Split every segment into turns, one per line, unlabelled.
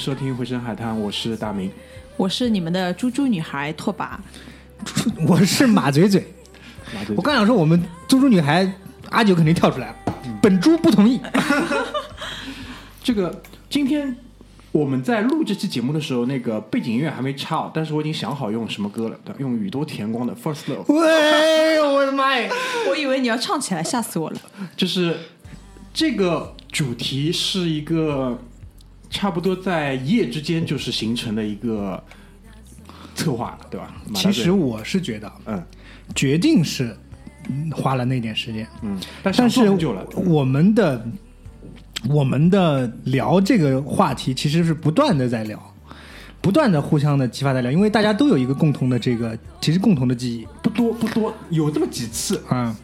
收听《回声海滩》，我是大明。
我是你们的猪猪女孩拓跋，
我是马嘴嘴。我刚想说，我们猪猪女孩阿九肯定跳出来了，本猪不同意。
这个今天我们在录这期节目的时候，那个背景音乐还没插哦，但是我已经想好用什么歌了，用宇多田光的《First Love》，
喂，我的妈呀！
我以为你要唱起来，吓死我了。
就是这个主题是一个差不多在一夜之间就是形成的一个策划，对吧？
其实我是觉得，
嗯。
决定是嗯花了那点时间，
嗯，但
但是我们的我们的聊这个话题其实是不断的在聊，不断的互相的激发在聊，因为大家都有一个共同的这个其实共同的记忆。
不多不多，有这么几次，
啊。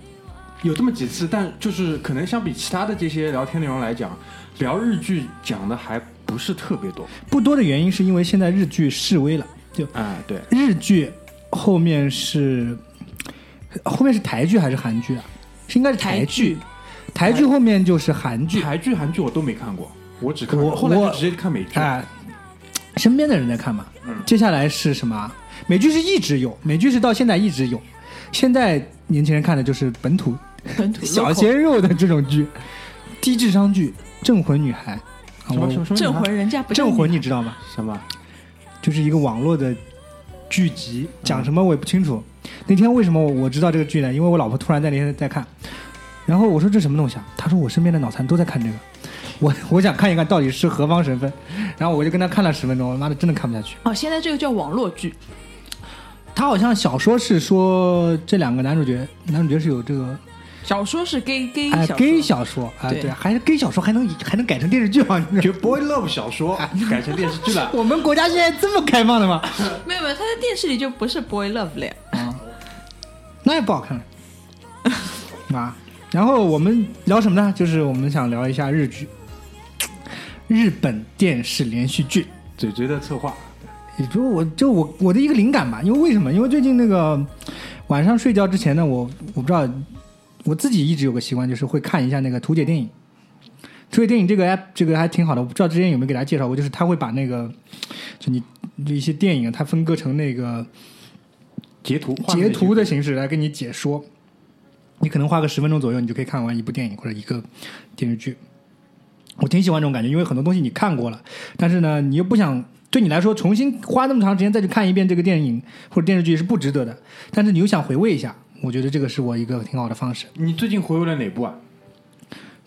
有这么几次，但就是可能相比其他的这些聊天内容来讲，聊日剧讲的还不是特别多。
不多的原因是因为现在日剧示威了，就
啊，对，
日剧后面是后面是台剧还是韩剧啊？是应该是台剧，台剧后面就是韩剧。
台剧、韩剧我都没看过，我只看
我我
后来就直接看美剧。
哎，身边的人在看嘛。
嗯
接下来是什么？美剧是一直有，美剧是到现在一直有。现在年轻人看的就是本土
本土
小鲜肉的这种剧，低智商剧《镇魂女孩》
什么什么什么
镇魂，人家不
镇魂你知道吗？
什么？
就是一个网络的剧集，讲什么我也不清楚。那天为什么我我知道这个剧呢？因为我老婆突然在那天在看，然后我说这什么东西啊？她说我身边的脑残都在看这个，我 我想看一看到底是何方神分，然后我就跟她看了十分钟，我妈的真的看不下去。
哦，现在这个叫网络剧，
她好像小说是说这两个男主角，男主角是有这个
小说是 gay gay
哎
小说
gay 小说啊，
对
对，还是 gay 小说还能还能改成电视剧啊？你知道
就 boy love 小说改成电视剧了。
我们国家现在这么开放的吗？
没有没有，他在电视里就不是 boy love 了呀。
那也不好看了啊。然后我们聊什么呢？就是我们想聊一下日剧，日本电视连续剧。
嘴嘴的策划，
也就我就我我的一个灵感吧，因为为什么？因为最近那个晚上睡觉之前呢，我我不知道我自己一直有个习惯，就是会看一下那个图解电影。图解电影这个 app 这个还挺好的，我不知道之前有没有给大家介绍过，就是它会把那个就你就一些电影啊，它分割成那个
截图
截图的
形
形式来跟你解说。你可能花个十分钟左右，你就可以看完一部电影或者一个电视剧。我挺喜欢这种感觉，因为很多东西你看过了，但是呢，你又不想对你来说重新花那么长时间再去看一遍这个电影或者电视剧是不值得的。但是你又想回味一下，我觉得这个是我一个挺好的方式。
你最近回味了哪部啊？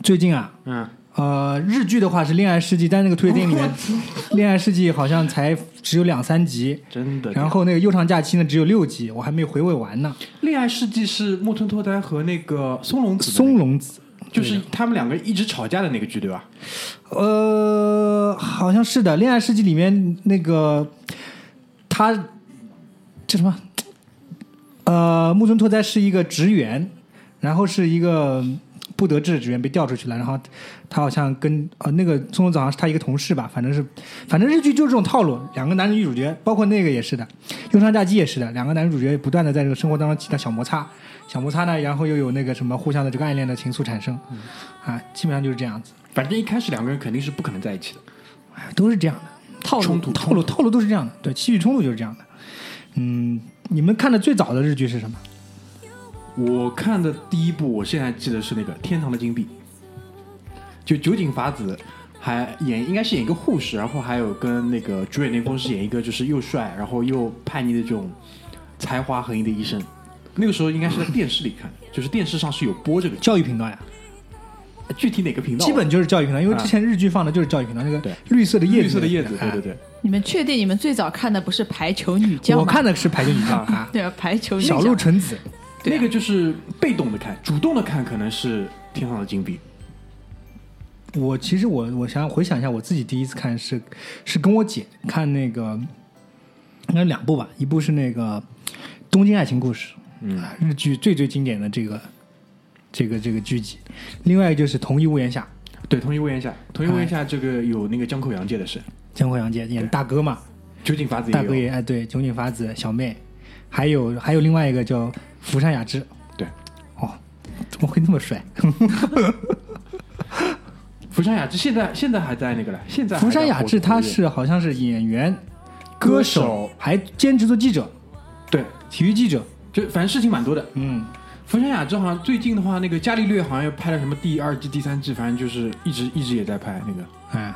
最近啊，
嗯，
呃，日剧的话是《恋爱世纪》，但那个推荐里面，《恋爱世纪》好像才只有两三集，
真的。
然后那个《悠长假期》呢只有六集，我还没有回味完呢。
《恋爱世纪》是木村拓哉和那个松隆子那个，
松隆子，
就是他们两个一直吵架的那个剧，对吧？
呃，好像是的，《恋爱世纪》里面那个他叫什么？呃，木村拓哉是一个职员，然后是一个不得志的职员被调出去了，然后他好像跟呃那个松隆子好像是他一个同事吧，反正是反正日剧就是这种套路，两个男女主角，包括那个也是的，《忧伤假期》也是的，两个男女主角不断的在这个生活当中起到小摩擦，小摩擦呢，然后又有那个什么互相的这个暗恋的情愫产生，啊，基本上就是这样子。
反正一开始两个人肯定是不可能在一起的。
都是这样的
套路
套路，套路都是这样的。对，戏剧冲突就是这样的。嗯，你们看的最早的日剧是什么？
我看的第一部，我现在记得是那个《天堂的金币》，就酒井法子还演应该是演一个护士，然后还有跟那个主演林峰是演一个就是又帅然后又叛逆的这种才华横溢的医生。那个时候应该是在电视里看的，就是电视上是有播这个，
教育频道呀，
具体哪个频道啊？
基本就是教育频道，因为
啊
之前日剧放的就是教育频道，那个绿色的叶子，
绿色的叶子，对
哎
对对。
你们确定你们最早看的不是排球女将？
我看的是排球女将啊，
对啊，排球女
小鹿纯子，
那个就是被动的看，主动的看可能是《天上的金币》。
我其实我我想回想一下，我自己第一次看是是跟我姐看那个，应该两部吧，一部是那个《东京爱情故事》，
嗯，
日剧最最经典的这个这个这个剧集，另外就是《同一屋檐下。
对，《同一屋檐下》，《同一屋檐下》这个有那个江口洋介的是，》，
江口洋介演大哥嘛，
酒井法子
大哥
也
哎对，酒井法子小妹，还有还有另外一个叫福山雅治，
对，
哦，怎么会那么帅？
福山雅治现在现在还在那个了，现在
福山雅治他是好像是演员、歌手，还兼职做记者，
对，
体育记者。
就反正事情蛮多的。
嗯，
福山雅治好像最近的话，那个伽利略好像又拍了什么第二季、第三季，反正就是一直一直也在拍那个。
哎，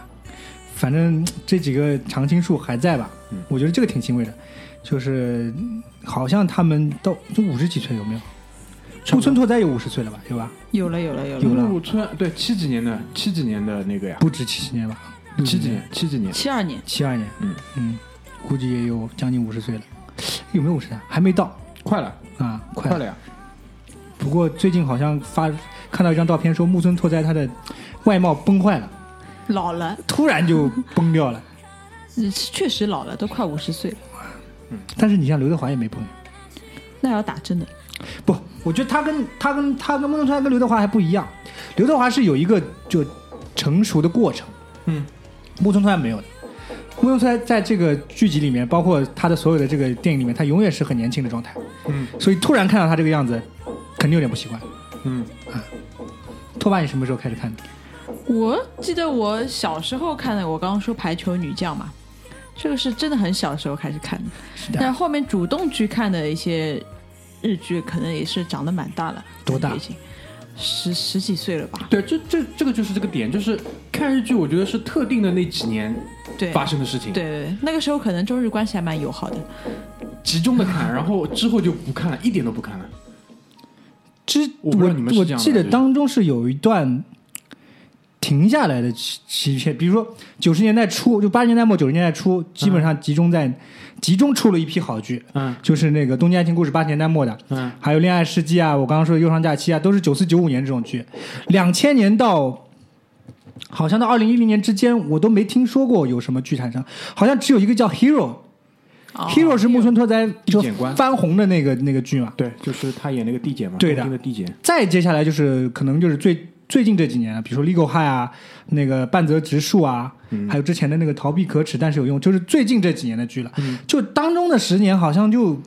反正这几个常青树还在吧？
嗯
我觉得这个挺欣慰的，就是好像他们都就五十几岁有没有？木村拓哉有五十岁了吧？有吧？
有了有了有了，
有了
木村对七几年的七几年的那个呀，
不止七十年吧？
七几年七几年，
七二年
七二年，
嗯
嗯，估计也有将近五十岁了，有没有五十啊？还没到
快了
啊，快
快了呀！
不过最近好像发看到一张照片，说木村拓哉他的外貌崩坏了，
老了，
突然就崩掉了。
嗯 确实老了，都快五十岁了，
但是你像刘德华也没崩，
那要打针的。
不，我觉得他跟他跟他跟木村拓哉跟刘德华还不一样，刘德华是有一个就成熟的过程，
嗯，
木村拓哉没有的。木村拓哉在这个剧集里面，包括他的所有的这个电影里面，他永远是很年轻的状态，
嗯。
所以突然看到他这个样子，肯定有点不习惯。
嗯，
拓爸，你什么时候开始看的？
我记得我小时候看的，我刚刚说排球女将嘛，这个是真的很小的时候开始看的，
是
的但后面主动去看的一些日剧，可能也是长得蛮大了，
多大
已经十十几岁了吧？
对，这这这个就是这个点，就是看日剧，我觉得是特定的那几年
对，
发生的事情，
对对对，那个时候可能中日关系还蛮友好的。
集中的看，然后之后就不看了，一点都不看了。
之
我
我记得当中是有一段停下来的期期片，比如说九十年代初，就八十年代末九十年代初，基本上集中在、集中出了一批好剧，
嗯
就是那个《东京爱情故事》八十年代末的，
嗯，
还有《恋爱世纪》啊，我刚刚说的《忧伤假期》啊，都是九四九五年这种剧。两千年到好像到二零一零年之间，我都没听说过有什么剧产生，好像只有一个叫《Hero》。
哦。
Hero 是木村拓哉就翻红的那个那个剧嘛，
对，就是他演那个地检嘛，
对的。
东京的地检。
再接下来就是可能就是最最近这几年，比如说《Legal High》啊，那个半泽直树啊，
嗯。
还有之前的那个《逃避可耻但是有用》，就是最近这几年的剧了。
嗯。
就当中的十年好像就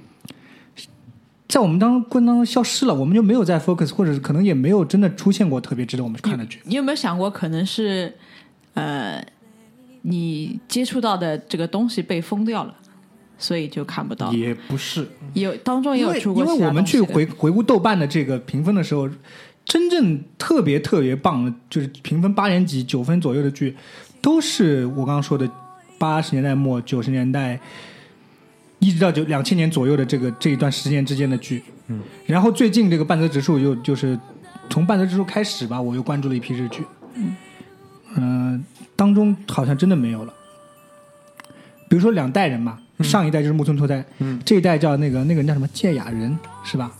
在我们当过程当中消失了，我们就没有在 focus，或者是可能也没有真的出现过特别值得我们去看的剧。
你有没有想过，可能是呃，你接触到的这个东西被封掉了，所以就看不到。
也不是，
有当中也有出过
因为我们去回回顾豆瓣的这个评分的时候，真正特别特别棒的，就是评分八点几、九分左右的剧，都是我刚刚说的八十年代末、九十年代，一直到九两千年左右的这个这一段时间之间的剧。
嗯，
然后最近这个半泽直树又就是从半泽直树开始吧，我又关注了一批日剧。嗯、当中好像真的没有了。比如说两代人嘛，上一代就是木村拓哉，
嗯
这一代叫那个那个人叫什么芥雅人是吧？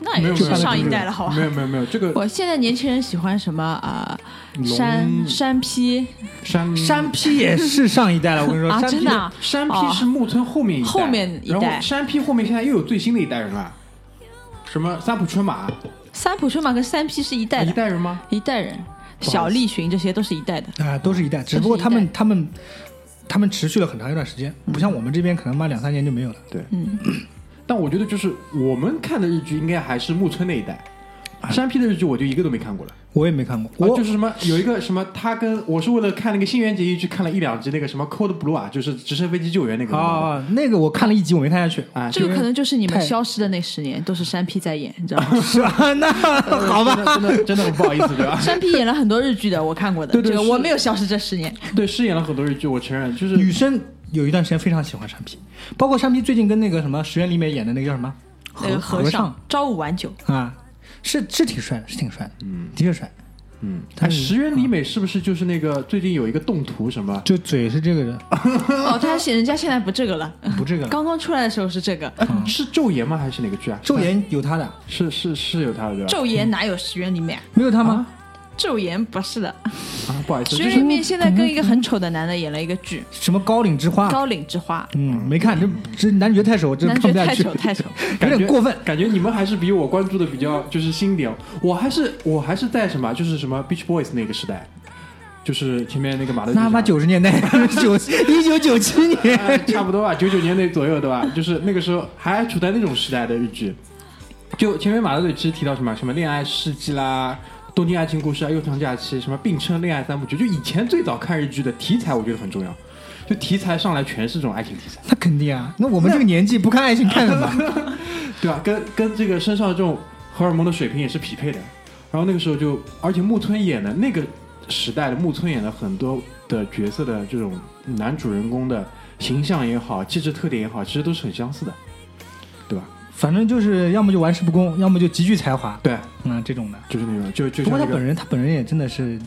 那也是上一代了，好吧
没？有没有没有，这个
我现在年轻人喜欢什么啊、
龙
山山批
山
山 P 也是上一代了，我跟你说，
啊，真的啊、
山批是木村后面一代，
后面一代
然后山批后面现在又有最新的一代人了，什么三浦春马，
三浦春马跟三批是一代
啊一，代人吗？
一代人，小栗旬这些都是一代的。
啊、都是一代，只不过他们他们他们持续了很长一段时间，不像我们这边可能妈两三年就没有了。
对，
嗯，
但我觉得就是我们看的日剧应该还是木村那一代，山 P 的日剧我就一个都没看过了。
我也没看过，
啊，
我
就是什么有一个什么，他跟我是为了看那个新垣结衣去看了一两集那个什么 Code Blue 啊，就是直升飞机救援那个
啊，那个我看了一集，我没看下去。
啊，
这个可能就是你们消失的那十年，都是山 P 在演，你知道吗？
是吧？那好吧，
真的真的很不好意思，对吧？
山 P 演了很多日剧的，我看过的。
对对
这个我没有消失这十年。
对，饰演了很多日剧，我承认，就是
女生有一段时间非常喜欢山 P，包括山 P 最近跟那个什么石原里美演的那个叫什么
那个
和
和尚朝五晚九，
啊，是是挺帅的，是挺帅的，嗯，的确帅。
嗯，哎石原里美是不是就是那个最近有一个动图什么？
就嘴是这个的，
哦，他现人家现在不这个了，
不这个了。
刚刚出来的时候是这个。
哎，是昼颜吗？还是哪个剧啊？
昼颜有他的，
是是是有他的对吧？
昼颜哪有石原里美啊？
没有他吗？
昼颜不是的，
啊，不好意思，
石
就是
原里美现在跟一个很丑的男的演了一个剧
什么高岭之花《？
高岭之花
嗯，没看，这这男角太丑，这》，
男
看不下去，
太丑太丑。
有
感觉
点过分。
感觉你们还是比我关注的比较就是新点。我还是我还是在什么就是什么 Beach Boys 那个时代，就是前面那个马德里
那他妈九十年代，九 一九九七年，
哎差不多吧，九九年那左右对吧？就是那个时候还处在那种时代的日剧。就前面马德里其实提到什么什么恋爱世纪啦。东京爱情故事啊，悠长假期，什么并称恋爱三部曲，就以前最早看日剧的题材，我觉得很重要。就题材上来全是这种爱情题材，
那肯定啊。那我们这个年纪不看爱情看什么？
对吧？跟跟这个身上的这种荷尔蒙的水平也是匹配的。然后那个时候就，而且木村演的那个时代的木村演的很多的角色的这种男主人公的形象也好，气质特点也好，其实都是很相似的？
反正就是要么就玩世不恭，要么就极具才华，
对，
嗯，这种的。
就是那种，就就
不过他本人，他本人也真的是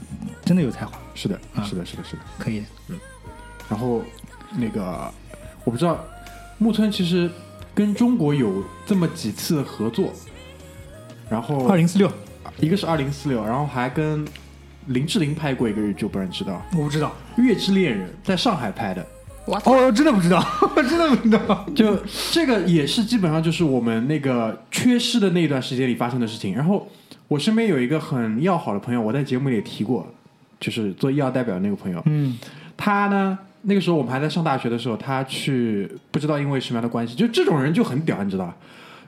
真的有才华，
是的，
啊
是的，是的，是的。
可以。嗯。
然后那个我不知道，木村其实跟中国有这么几次合作，然后
二零四六，
一个是二零四六，然后还跟林志玲拍过一个日剧，我不知道，
我不知道。
《月之恋人》在上海拍的，
哦，真的不知道，我 真的不知道。
就这个也是基本上就是我们那个缺失的那段时间里发生的事情。然后我身边有一个很要好的朋友，我在节目里也提过，就是做医药代表的那个朋友，
嗯，
他呢，那个时候我们还在上大学的时候，他去不知道因为什么样的关系，就这种人就很屌，你知道吧？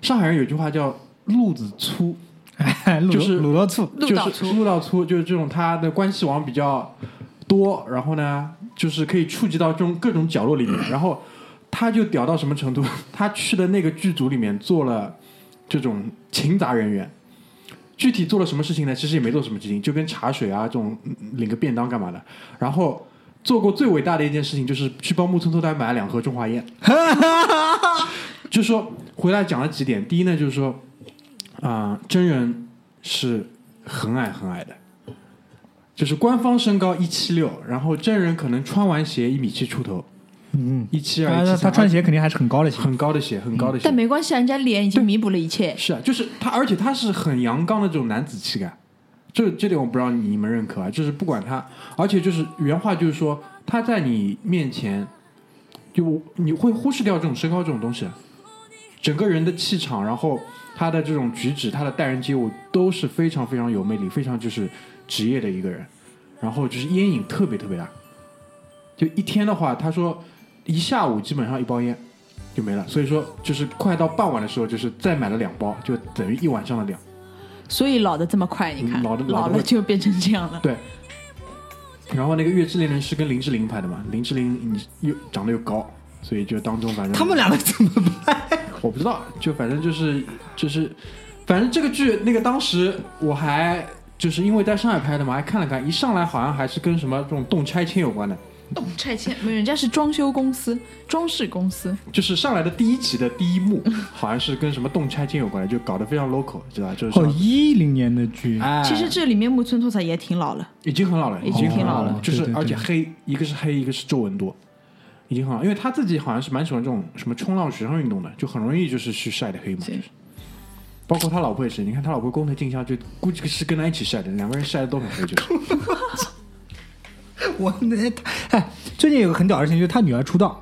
上海人有句话叫“路子粗 ”，
哎，
就是
卤到粗，
就是
路到粗
路道粗，就是这种他的关系网比较多，然后呢，就是可以触及到这种各种角落里面，然后他就屌到什么程度？他去的那个剧组里面做了这种勤杂人员。具体做了什么事情呢？其实也没做什么事情，就跟茶水啊这种嗯领个便当干嘛的。然后做过最伟大的一件事情，就是去帮木村拓哉买了两盒中华烟。就说回来讲了几点，第一呢，就是说啊、真人是很矮很矮的，就是官方身高一七六，然后真人可能穿完鞋一米七出头，
嗯，
一七二
他
一七
他穿鞋肯定还是很高的鞋。
很高的鞋，很高的鞋。
但没关系啊，人家脸已经弥补了一切。
是啊，就是他，而且他是很阳刚的这种男子气概，这这点我不知道你们认可啊。就是不管他，而且就是原话就是说他在你面前，就你会忽视掉这种身高这种东西，整个人的气场，然后他的这种举止，他的待人接物都是非常非常有魅力，非常就是职业的一个人，然后就是烟瘾特别特别大，就一天的话，他说一下午基本上一包烟。就没了，所以说就是快到傍晚的时候，就是再买了两包，就等于一晚上的量。
所以老的这么快，你看，
嗯老的
老了就变成这样了。
对。然后那个《月之恋人》是跟林志玲拍的嘛，林志玲你又长得又高，所以就当中反正
他们两个怎么拍？
我不知道，就反正就是就是，反正这个剧那个当时我还就是因为在上海拍的嘛，还看了看，一上来好像还是跟什么这种动拆迁有关的，
动拆迁，没有人家是装修公司、装饰公司。
就是上来的第一集的第一幕 好像是跟什么动拆迁有关的，就搞得非常 local，知道吧？就是
哦，
说
一零年的剧，
哎，
其实这里面木村拓哉也挺老了，
已经很老了，
已经挺老了
就是
对对对
而且黑，一个是黑，一个是皱纹多，已经很老。因为他自己好像是蛮喜欢这种什么冲浪、水上运动的，就很容易就是去晒的黑嘛。就是包括他老婆也是，你看他老婆工藤静香就估计是跟他一起晒的，两个人晒的都很黑，就是。
我那哎，最近有个很屌的事情，就是他女儿出道，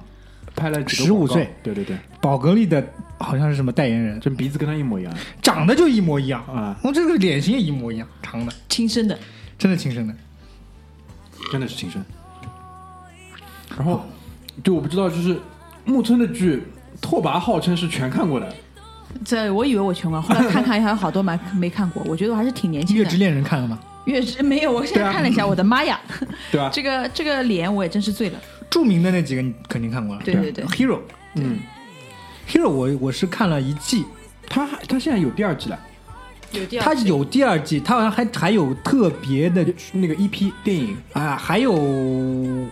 拍了几个
15岁，
对对对，
宝格丽的好像是什么代言人，
这鼻子跟他一模一样。
长得就一模一样。
啊，
我这个脸型也一模一样，长的，
亲生的。
真的亲生的。
真的是亲生。然后就我不知道，就是木村的剧，拓跋号称是全看过的，
这我以为我全看，后来看看还有好多没 没看过，我觉得我还是挺年轻的。
月之恋人看了吗？
月之没有，我现在看了一下，我的妈呀，
对啊？
这个这个脸我也真是醉了。
著名的那几个你肯定看过了。
对对对
Hero
嗯
，Hero 我我是看了一季，
他他现在有第二季了，
有第
二，他有第二季，他好像还还有特别的
那个 EP 电影，
啊，还有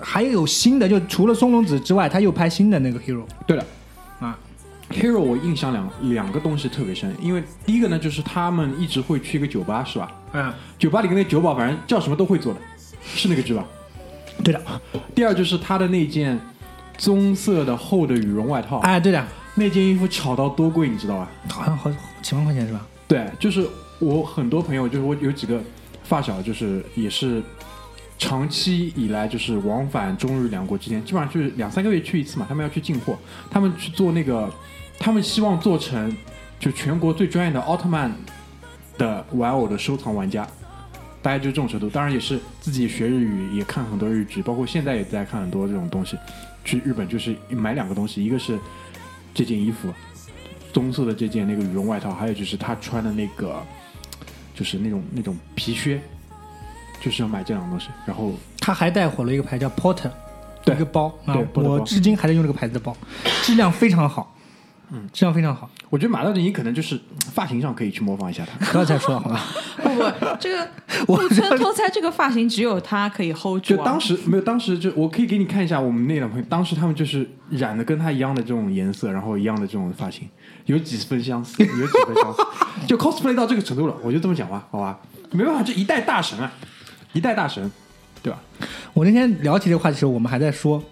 还有新的，就除了松隆子之外，他又拍新的那个 Hero
对了。
啊，
Hero 我印象两两个东西特别深，因为第一个呢就是他们一直会去一个酒吧，是吧？
嗯，
酒吧里跟那酒保反正叫什么都会做的，是那个剧吧？
对的，
第二就是他的那件棕色的厚的羽绒外套，
哎，对的，
那件衣服炒到多贵，你知道吧？
好像好几万块钱是吧？
对，就是我很多朋友，就是我有几个发小，就是也是长期以来就是往返中日两国之间，基本上就是两三个月去一次嘛。他们要去进货，他们去做那个，他们希望做成就全国最专业的奥特曼的玩偶的收藏玩家。大概就这种程度，当然也是自己学日语，也看很多日剧，包括现在也在看很多这种东西。去日本就是买两个东西，一个是这件衣服，棕色的这件那个羽绒外套，还有就是他穿的那个，就是那种那种皮靴，就是要买这两个东西。然后
他还带火了一个牌叫 Porter，
对
一个包啊
对
我至今还在用这个牌子的包，质量非常好，嗯，这样非常好，
我觉得马道你可能就是发型上可以去模仿一下他。
不要再说了好吧？
不不，这个
我
木村拓哉这个发型只有他可以 hold 住、啊。
就当时没有，当时就我可以给你看一下我们那两朋友，当时他们就是染的跟他一样的这种颜色，然后一样的这种发型，有几分相似，有几分相似，就 cosplay 到这个程度了，我就这么讲吧，好吧？没办法，这一代大神啊，一代大神，对吧？
我那天聊起这个话题的时候，我们还在说，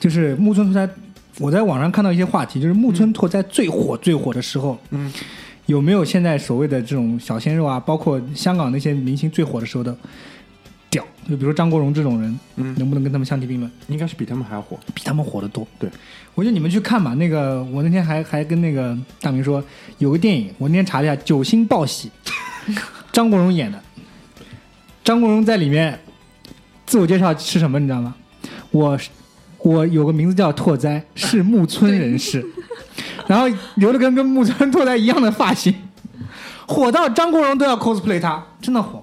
就是木村拓哉，我在网上看到一些话题，就是木村拓哉最火最火的时候，
嗯，
有没有现在所谓的这种小鲜肉啊，包括香港那些明星最火的时候的屌？就比如说张国荣这种人，
嗯
能不能跟他们相提并论？
应该是比他们还要火。
比他们火得多。
对，
我觉得你们去看吧。那个，我那天还还跟那个大明说，有个电影，我那天查了一下，《九星报喜》，张国荣演的。张国荣在里面自我介绍是什么？你知道吗？我是我有个名字叫拓哉，是木村人士，然后留了根跟木村拓哉一样的发型，火到张国荣都要 cosplay 他，真的火，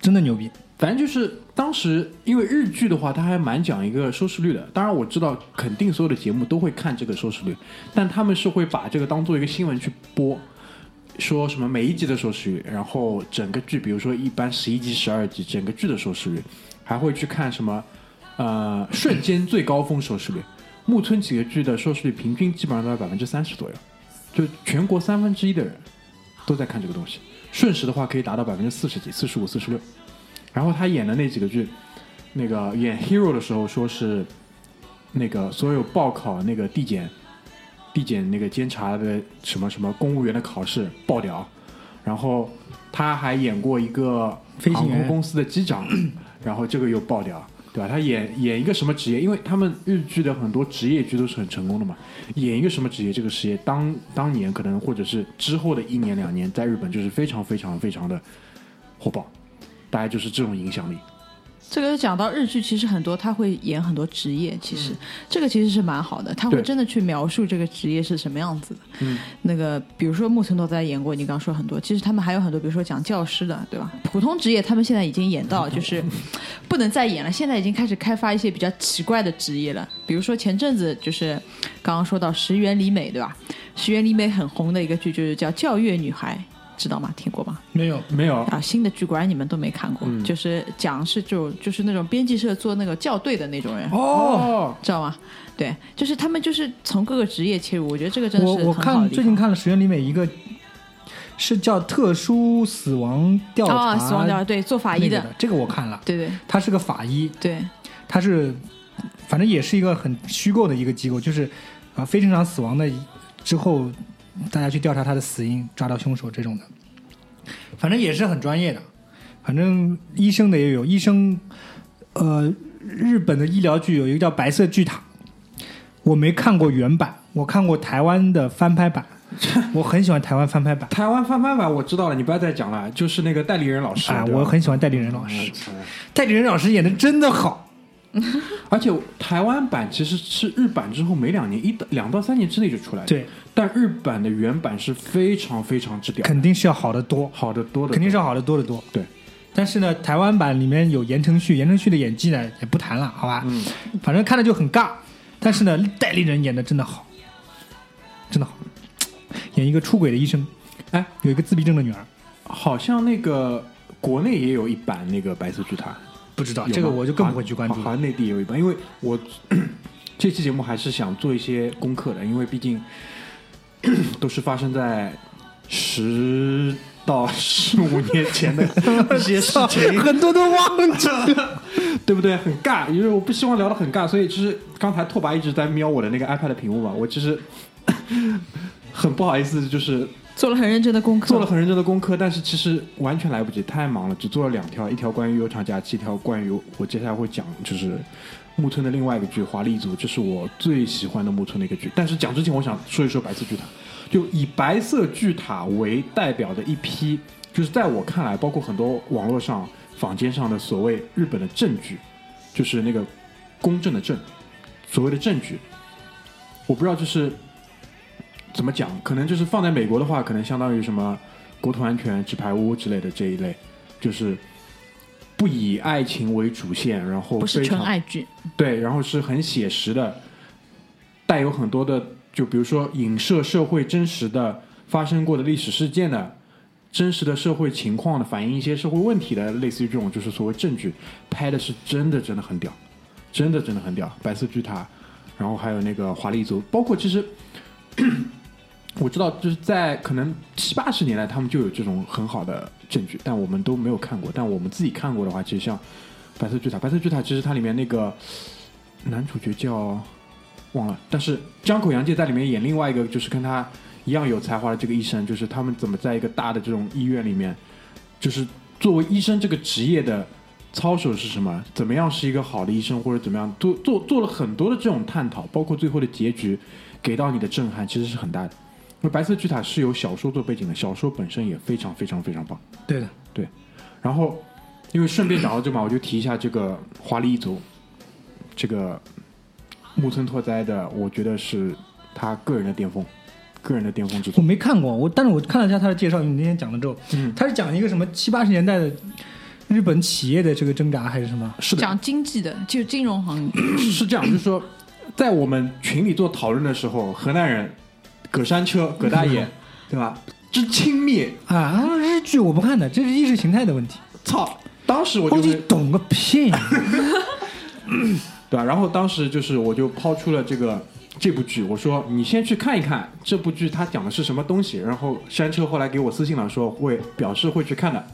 真的牛逼。
反正就是当时，因为日剧的话，他还蛮讲一个收视率的。当然我知道，肯定所有的节目都会看这个收视率，但他们是会把这个当做一个新闻去播，说什么每一集的收视率，然后整个剧，比如说一般十一集、十二集，整个剧的收视率，还会去看什么呃瞬间最高峰收视率。木村几个剧的收视率平均基本上都在百分之三十左右，就全国三分之一的人都在看这个东西。瞬时的话可以达到百分之四十几、四十五、四十六。然后他演的那几个剧，那个演 Hero 的时候，说是那个所有报考那个地检、地检那个监察的什么什么公务员的考试爆掉，然后他还演过一个航
飞行员
空公司的机长，然后这个又爆掉，对吧？他演演一个什么职业？因为他们日剧的很多职业剧都是很成功的嘛，演一个什么职业，这个职业当当年可能或者是之后的一年两年，在日本就是非常非常非常的火爆。大概就是这种影响力。
这个讲到日剧，其实很多他会演很多职业，其实、这个其实是蛮好的，他会真的去描述这个职业是什么样子的。
嗯，
那个比如说木村拓哉演过，你刚刚说很多，其实他们还有很多，比如说讲教师的，对吧？普通职业他们现在已经演到 就是不能再演了，现在已经开始开发一些比较奇怪的职业了，比如说前阵子就是刚刚说到石原里美，对吧？石原里美很红的一个剧就是叫《教育女孩》，知道吗？听过吗？
没有，
没有，
啊，新的剧果然你们都没看过，
嗯。
就是讲是就就是那种编辑社做那个校对的那种人，
哦，
知道吗？对，就是他们就是从各个职业切入，我觉得这个真的
我我
是很好
最近看了石原里美一个，是叫特殊死亡调查，
啊，死亡调查对做法医的，
那个的，这个我看了，
对对。
他是个法医，
对，
他是反正也是一个很虚构的一个机构，就是啊非正常死亡的之后，大家去调查他的死因，抓到凶手这种的，反正也是很专业的，反正医生的也有，医生呃日本的医疗剧有一个叫《白色巨塔》，我没看过原版，我看过台湾的翻拍版，我很喜欢台湾翻拍版。
台湾翻拍版我知道了，你不要再讲了，就是那个代理人老师。
啊，我很喜欢代理人老师。代理人老师演的真的好，
而且台湾版其实是日版之后没两年一到两到三年之内就出来了，
对，
但日版的原版是非常非常之屌，
肯定是要好得多，
好得多的，
肯定是要好得多得多。
对。
但是呢，台湾版里面有言承旭，言承旭的演技呢也不谈了，好吧？
嗯，
反正看着就很尬。但是呢，戴立人演的真的好，真的好，演一个出轨的医生，
哎，
有一个自闭症的女儿，
好像那个国内也有一版那个白色巨塔，
不知道
有
这个我就更不会去关注。
好好像内地也有一版，因为我这期节目还是想做一些功课的，因为毕竟都是发生在十到十五年前的一些事情，
很多都忘记了。
对不对？很尬，因为我不希望聊得很尬，所以其实刚才拓跋一直在瞄我的那个 iPad 的屏幕嘛，我其实 很不好意思，就是
做了很认真的功课，
做了很认真的功课，但是其实完全来不及，太忙了，只做了两条，一条关于悠长假期，一条关于我接下来会讲就是木村的另外一个剧《华丽一族》，这是我最喜欢的木村的一个剧。但是讲之前，我想说一说白色巨塔，就以白色巨塔为代表的一批，就是在我看来，包括很多网络上、坊间上的所谓日本的证据，就是那个公正的证，所谓的证据，我不知道就是怎么讲，可能就是放在美国的话，可能相当于什么国土安全、纸牌屋之类的这一类，就是不以爱情为主线，然后
不是纯爱剧，
对，然后是很写实的，带有很多的，就比如说影射社会真实的发生过的历史事件的。真实的社会情况的反映一些社会问题的，类似于这种就是所谓证据，拍的是真的真的很屌，真的真的很屌。白色巨塔，然后还有那个华丽一族，包括其实我知道就是在可能七八十年代他们就有这种很好的证据，但我们都没有看过。但我们自己看过的话，其实像白色巨塔，白色巨塔其实它里面那个男主角叫忘了，但是江口洋介在里面演另外一个就是跟他一样有才华的这个医生，就是他们怎么在一个大的这种医院里面，就是作为医生这个职业的操守是什么？怎么样是一个好的医生，或者怎么样做做做了很多的这种探讨，包括最后的结局给到你的震撼其实是很大的。白色巨塔是有小说做背景的，小说本身也非常非常非常棒。
对的，对
然后，因为顺便讲到这嘛，我就提一下这个华丽一族，这个木村拓哉的，我觉得是他个人的巅峰，个人的巅峰之作我。
没看过，我但是我看了一下他的介绍，你那天讲了之后，
嗯，
他是讲一个什么七八十年代的日本企业的这个挣扎还是什么？
是的，
讲经济的，就金融行业。
是这样，就是说，在我们群里做讨论的时候，河南人葛山车葛大爷，对吧？之轻蔑，
啊，日剧我不看的，这是意识形态的问题。
操！当时我就是
懂个屁！
对吧？然后当时就是我就抛出了这个这部剧，我说你先去看一看这部剧它讲的是什么东西。然后山车后来给我私信了，说会表示会去看的。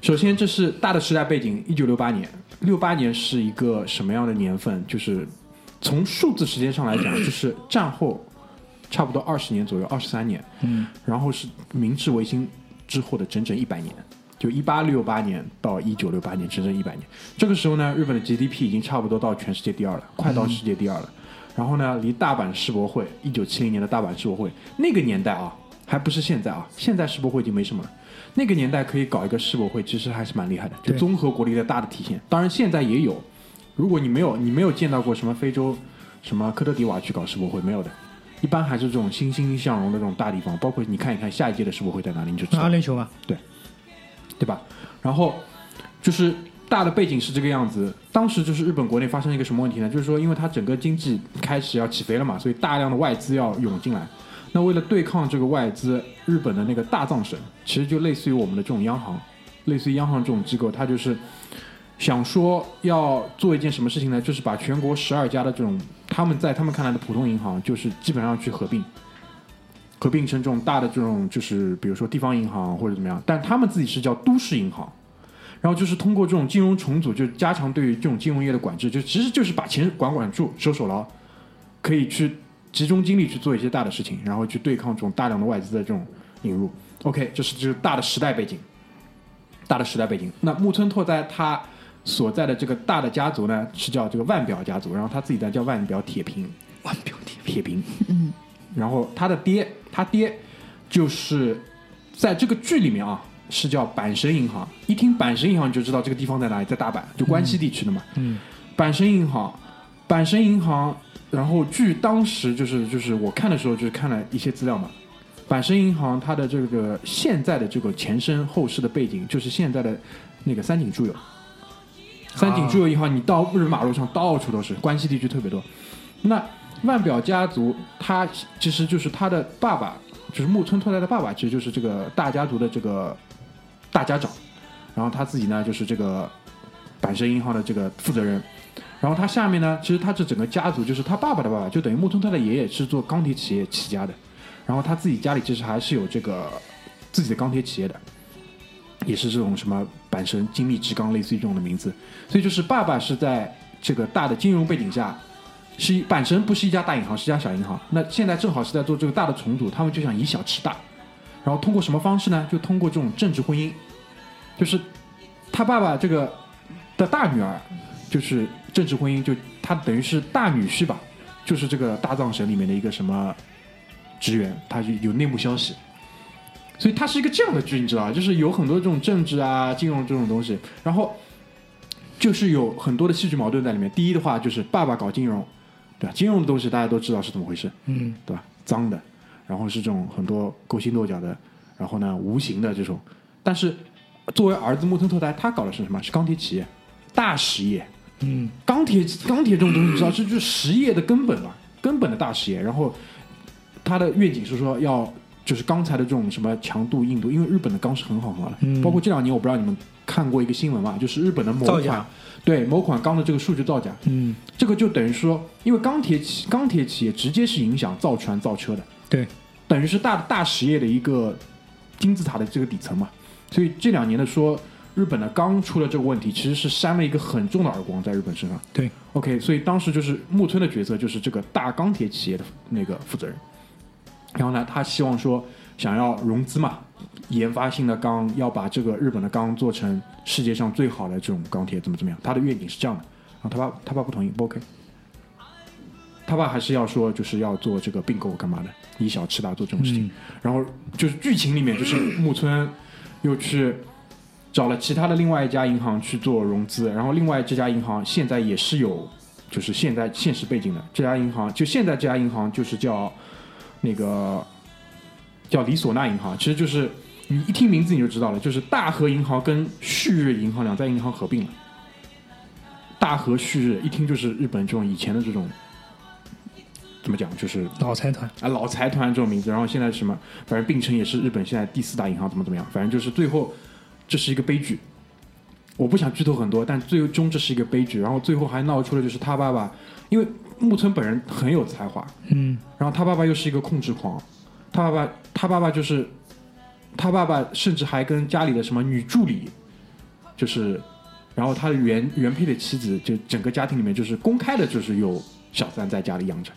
首先，这是大的时代背景，一九六八年，六八年是一个什么样的年份？就是从数字时间上来讲，就是战后差不多二十年左右，二十三年。
嗯，
然后是明治维新之后的整整一百年，就一八六八年到一九六八年，整整一百年。这个时候呢，日本的 GDP 已经差不多到全世界第二了，快到世界第二了。然后呢，离大阪世博会，一九七零年的大阪世博会那个年代啊，还不是现在啊，现在世博会已经没什么了。那个年代可以搞一个世博会，其实还是蛮厉害的，就综合国力的大的体现。当然现在也有，如果你没有你没有见到过什么非洲什么科特迪瓦去搞世博会，没有的。一般还是这种欣欣向荣的这种大地方，包括你看一看下一届的世博会在哪里，你就知道
阿联酋嘛，
对吧？然后就是大的背景是这个样子。当时就是日本国内发生一个什么问题呢？就是说，因为它整个经济开始要起飞了嘛，所以大量的外资要涌进来。那为了对抗这个外资，日本的那个大藏省其实就类似于我们的这种央行，类似于央行这种机构，它就是想说要做一件什么事情呢？就是把全国十二家的这种他们在他们看来的普通银行，就是基本上去合并。合并成这种大的这种，就是比如说地方银行或者怎么样，但他们自己是叫都市银行，然后就是通过这种金融重组，就加强对于这种金融业的管制，就其实就是把钱管管住，收手牢，可以去集中精力去做一些大的事情，然后去对抗这种大量的外资的这种引入。OK，这是就是大的时代背景，大的时代背景。那木村拓哉他所在的这个大的家族呢，是叫这个腕表家族，然后他自己呢叫腕表铁平，
腕表铁
铁平，嗯，然后他的爹，他爹就是在这个剧里面啊，是叫阪神银行。一听阪神银行，你就知道这个地方在哪里，在大阪，就关西地区的嘛。
嗯，
阪神银行，阪神银行，然后据当时就是就是我看的时候就是看了一些资料嘛，阪神银行它的这个现在的这个前身后世的背景就是现在的那个三井住友，三井住友银行你到日本马路上到处都是，关西地区特别多。那万表家族，他其实就是他的爸爸，就是木村拓哉的爸爸，其实就是这个大家族的这个大家长。然后他自己呢，就是这个阪神银行的这个负责人。然后他下面呢，其实他这整个家族，就是他爸爸的爸爸，就等于木村拓哉的爷爷是做钢铁企业起家的。然后他自己家里其实还是有这个自己的钢铁企业的，也是这种什么阪神精密制钢，类似于这种的名字。所以就是爸爸是在这个大的金融背景下，是一阪神不是一家大银行，是一家小银行。那现在正好是在做这个大的重组，他们就想以小吃大，然后通过什么方式呢？就通过这种政治婚姻，就是他爸爸这个的大女儿，就是政治婚姻，就他等于是大女婿吧，就是这个大藏神里面的一个什么职员，他就有内幕消息。所以它是一个这样的剧，你知道吧？就是有很多这种政治啊、金融这种东西，然后就是有很多的戏剧矛盾在里面。第一的话就是爸爸搞金融，对吧？金融的东西大家都知道是怎么回事，
嗯，
对吧？脏的，然后是这种很多勾心斗角的，然后呢无形的这种。但是作为儿子木村拓哉，他搞的是什么？是钢铁企业，大实业。
嗯，
钢铁钢铁这种东西，你知道，这就是实业的根本嘛，根本的大实业。然后他的愿景是说要就是钢材的这种什么强度、硬度，因为日本的钢是很好很好的。
嗯
包括这两年，我不知道你们看过一个新闻嘛，就是日本的某款对某款钢的这个数据造假，
嗯，
这个就等于说，因为钢铁企钢铁企业直接是影响造船造车的，
对，
等于是大大实业的一个金字塔的这个底层嘛。所以这两年的说日本的钢出了这个问题，其实是扇了一个很重的耳光在日本身上。
对
，OK，所以当时就是木村的角色就是这个大钢铁企业的那个负责人，然后呢，他希望说想要融资嘛，研发新的钢，要把这个日本的钢做成世界上最好的这种钢铁，怎么怎么样？他的愿景是这样的，然后他爸他爸不同意，不 OK，他爸还是要说就是要做这个并购干嘛的，以小吃大做这种事情。
嗯
然后就是剧情里面就是木村又去找了其他的另外一家银行去做融资，然后另外这家银行现在也是有就是现在现实背景的，这家银行就现在这家银行就是叫那个叫里索纳银行，其实就是你一听名字你就知道了，就是大和银行跟旭日银行两家银行合并了。大和旭日一听就是日本这种以前的这种怎么讲，就是
老财团，
啊老财团这种名字，然后现在什么，反正并称也是日本现在第四大银行，怎么怎么样，反正就是最后这是一个悲剧。我不想剧透很多，但最终这是一个悲剧，然后最后还闹出了就是他爸爸，因为木村本人很有才华，
嗯，
然后他爸爸又是一个控制狂，他爸爸他爸爸就是他爸爸甚至还跟家里的什么女助理，就是，然后他的原原配的妻子，就整个家庭里面就是公开的就是有小三在家里养着，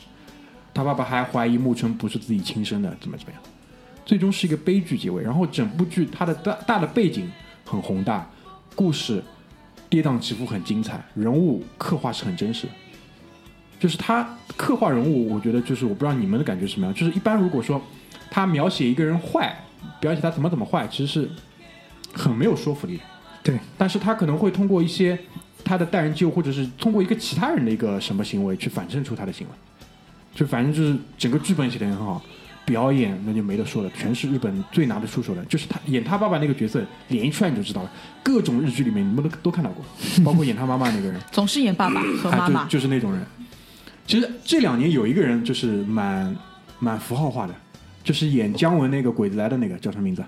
他爸爸还怀疑木村不是自己亲生的，怎么怎么样，最终是一个悲剧结尾。然后整部剧它的大大的背景很宏大，故事跌宕起伏很精彩，人物刻画是很真实。的。就是他刻画人物，我觉得就是我不知道你们的感觉是什么样。就是一般如果说他描写一个人坏，描写他怎么怎么坏，其实是很没有说服力的。
对，
但是他可能会通过一些他的待人接物，或者是通过一个其他人的一个什么行为去反衬出他的行为。就反正就是整个剧本写的很好，表演那就没得说了，全是日本最拿得出手的。就是他演他爸爸那个角色，脸一出来你就知道了。各种日剧里面你们都都看到过，包括演他妈妈那个人。
总是演爸爸和妈妈
哎，就就是那种人。其实这两年有一个人就是蛮蛮符号化的，就是演姜文那个鬼子来的那个叫什么名字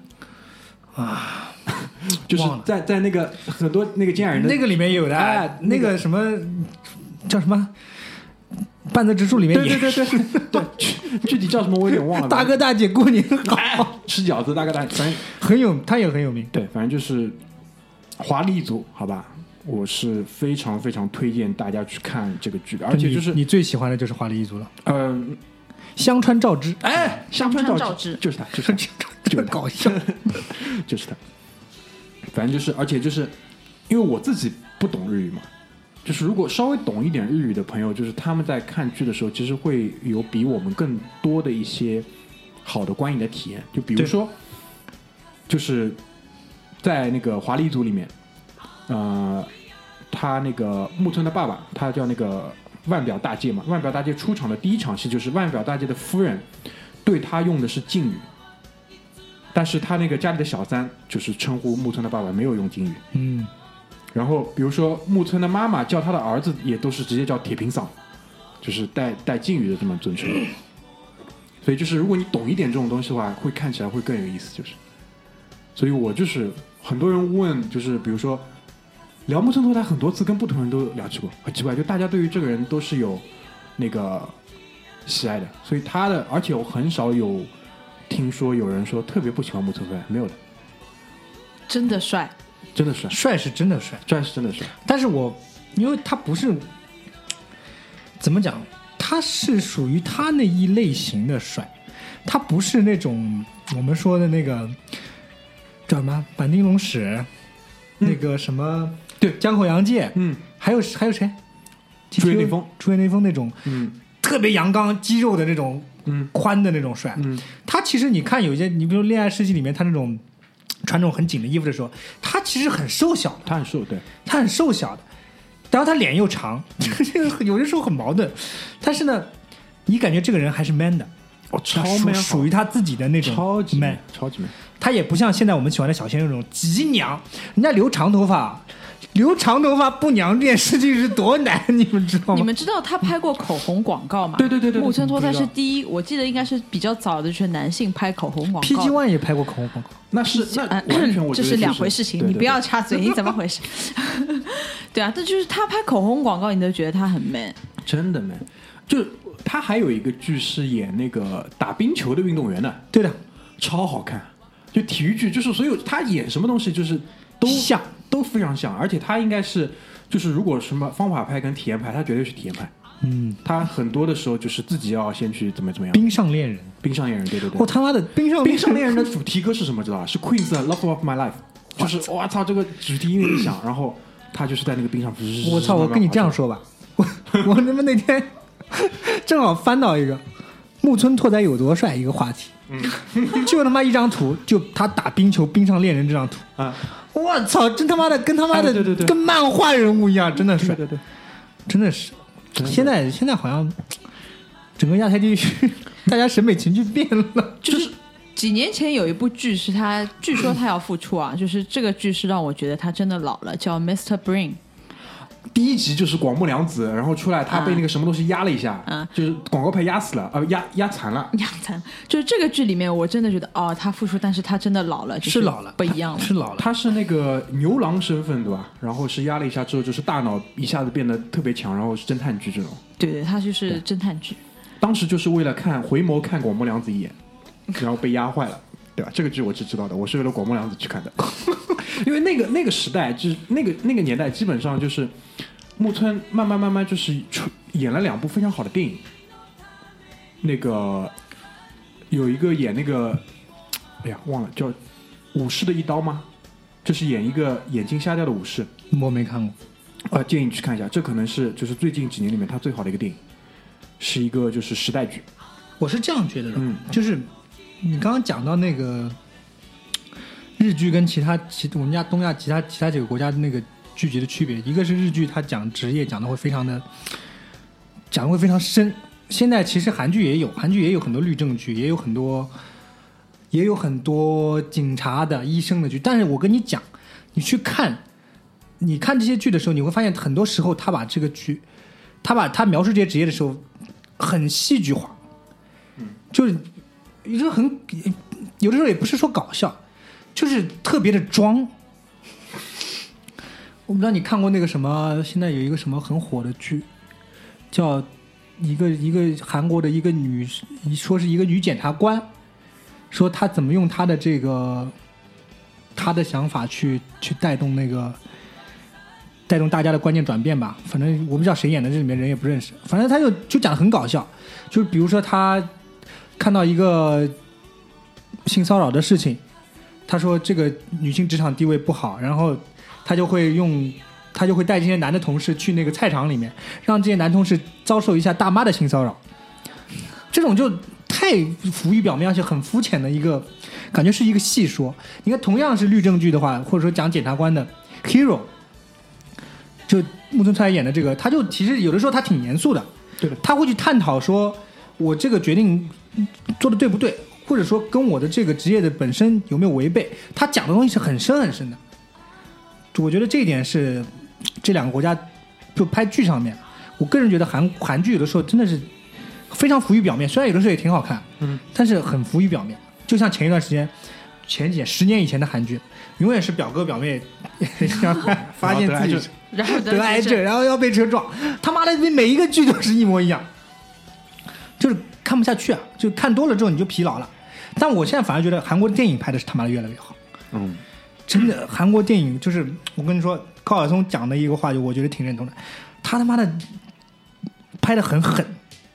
啊？就是在在那个很多那个金矮人的
那个里面有的，
哎
那个什么叫什么半泽直树里面
对对对对对，具具体叫什么我有点忘了。
大哥大姐过年好，
哎吃饺子，大哥大，反正
很有，他也很有名。
对，反正就是华丽一族，好吧。我是非常非常推荐大家去看这个剧的，而且就是
你你最喜欢的就是华丽一族了，
嗯，
香川照之，
哎，香川照
之
之就是他，就是他。
就是搞笑。
就是他。反正就是，而且就是，因为我自己不懂日语嘛，就是如果稍微懂一点日语的朋友，就是他们在看剧的时候，其实会有比我们更多的一些好的观影的体验。就比如说，就是在那个华丽一族里面，呃，他那个木村的爸爸，他叫那个腕表大介嘛。腕表大介出场的第一场戏就是腕表大介的夫人对他用的是敬语，但是他那个家里的小三就是称呼木村的爸爸没有用敬语。
嗯，
然后比如说木村的妈妈叫他的儿子也都是直接叫铁平嗓，就是带带敬语的这么尊称。所以就是如果你懂一点这种东西的话，会看起来会更有意思。就是，所以我就是很多人问，就是比如说聊木村拓哉很多次，跟不同人都聊起过，很奇怪，就大家对于这个人都是有那个喜爱的，所以他的，而且我很少有听说有人说特别不喜欢木村拓哉，没有的，
真的帅，
真的帅。
帅是真的帅，
帅是真的帅，
但是我因为他不是怎么讲，他是属于他那一类型的帅，他不是那种我们说的那个叫什么板丁龙史，那个什么
对
江口洋介，
嗯
还有还有谁？
竹野内丰，
竹野内丰那种
嗯
特别阳刚、肌肉的那种
嗯
宽的那种帅。
嗯
他其实你看有些，你比如《恋爱世纪》里面他那种穿那种很紧的衣服的时候，他其实很瘦小的，
他很瘦，对，
他很瘦小的，然后他脸又长，这个有的时候很矛盾。但是呢，你感觉这个人还是 man 的，
哦，超 man，
属于他自己的那种
超级
man。
超级 man，
他也不像现在我们喜欢的小鲜肉那种极娘，人家留长头发，留长头发不娘这件事情是多难，你们知道吗？
你们知道他拍过口红广告吗？
对对对对对
木村拓哉是第一，我记得应该是比较早的，就是男性拍口红广告。
PG One 也拍过口红广告，
那是那
这是两回事情，你不要插嘴，你 怎么回事？对啊，这就是他拍口红广告，你都觉得他很 man。
真的 man，就他还有一个剧是演那个打冰球的运动员的，
对的，
超好看，就体育剧，就是所有他演什么东西就是都
像
都非常像，而且他应该是就是如果什么方法派跟体验派，他绝对是体验派。
嗯，
他很多的时候就是自己要先去怎么怎么样。
冰上恋人，
冰上恋人，对对对。
我他妈的冰上
冰上恋人的主题歌是什么？知道吧？是 Queen's 的《Love of My Life》，就是我操，这个主题音乐一响，然后他就是在那个冰上。
我操！我跟你这样，说吧，我我他妈那天 正好翻到一个木村拓哉有多帅一个话题，嗯，就他妈一张图，就他打冰球冰上恋人这张图，
啊，
我操，真他妈的跟他妈的、
哎对对对
跟漫画人物一样，真的是，
对对对，
真的是。现在现在好像整个亚太地区 大家审美情趣变了，
就是几年前有一部剧是他，据说他要复出啊，就是这个剧是让我觉得他真的老了，叫《Mr. Brain》。
第一集就是广木凉子，然后出来他被那个什么东西压了一下，
嗯
就是广告牌压死了，呃，压压残了。
压残，就是这个剧里面，我真的觉得哦，他复出，但是他真的老了，就是
老了，
不一样了。
是老了。
他是那个牛郎身份对吧？然后是压了一下之后，就是大脑一下子变得特别强，然后是侦探剧这种。
对对，他就是侦探剧。
当时就是为了看回眸看广木凉子一眼，然后被压坏了，对吧？这个剧我是知道的，我是为了广木凉子去看的，因为那个那个时代就是那个那个年代，基本上就是木村慢慢慢慢就是出演了两部非常好的电影，那个有一个演那个，哎呀忘了叫武士的一刀吗？就是演一个眼睛瞎掉的武士，
我没看过，
呃，建议你去看一下，这可能是就是最近几年里面他最好的一个电影，是一个就是时代剧。
我是这样觉得的，
嗯
就是你刚刚讲到那个日剧跟其他其我们家东亚其他其他几个国家的那个剧集的区别，一个是日剧它讲职业讲的会非常的讲的会非常深，现在其实韩剧也有，韩剧也有很多律政剧，也有很多也有很多警察的、医生的剧，但是我跟你讲，你去看。你看这些剧的时候，你会发现很多时候他把这个剧，他把他描述这些职业的时候，很戏剧化，就是有时候很有的时候也不是说搞笑，就是特别的装。我不知道你看过那个什么，现在有一个什么很火的剧，叫一个一个韩国的一个女，说是一个女检察官，说她怎么用她的这个她的想法去去带动那个带动大家的观念转变吧。反正我不知道谁演的，这里面人也不认识。反正他就就讲的很搞笑，就是比如说他看到一个性骚扰的事情，他说这个女性职场地位不好，然后他就会用他就会带这些男的同事去那个菜场里面，让这些男同事遭受一下大妈的性骚扰。这种就太浮于表面，而且很肤浅的一个感觉，是一个戏说。你看，同样是律政剧的话，或者说讲检察官的 hero，就木村拓哉演的这个，他就其实有的时候他挺严肃的，
对的
他会去探讨说，我这个决定做的对不对，或者说跟我的这个职业的本身有没有违背，他讲的东西是很深很深的。我觉得这一点是这两个国家就拍剧上面，我个人觉得韩韩剧有的时候真的是非常浮于表面，虽然有的时候也挺好看，
嗯，
但是很浮于表面。就像前一段时间，前几年十年以前的韩剧，永远是表哥表妹 发现自己
然后
得癌症，然后要被车撞，他妈的每一个剧都是一模一样，就是看不下去啊！就看多了之后你就疲劳了。但我现在反而觉得韩国的电影拍的是他妈的越来越好，
嗯，
真的，韩国电影就是我跟你说，高晓松讲的一个话，就我觉得挺认同的，他他妈的拍的很狠，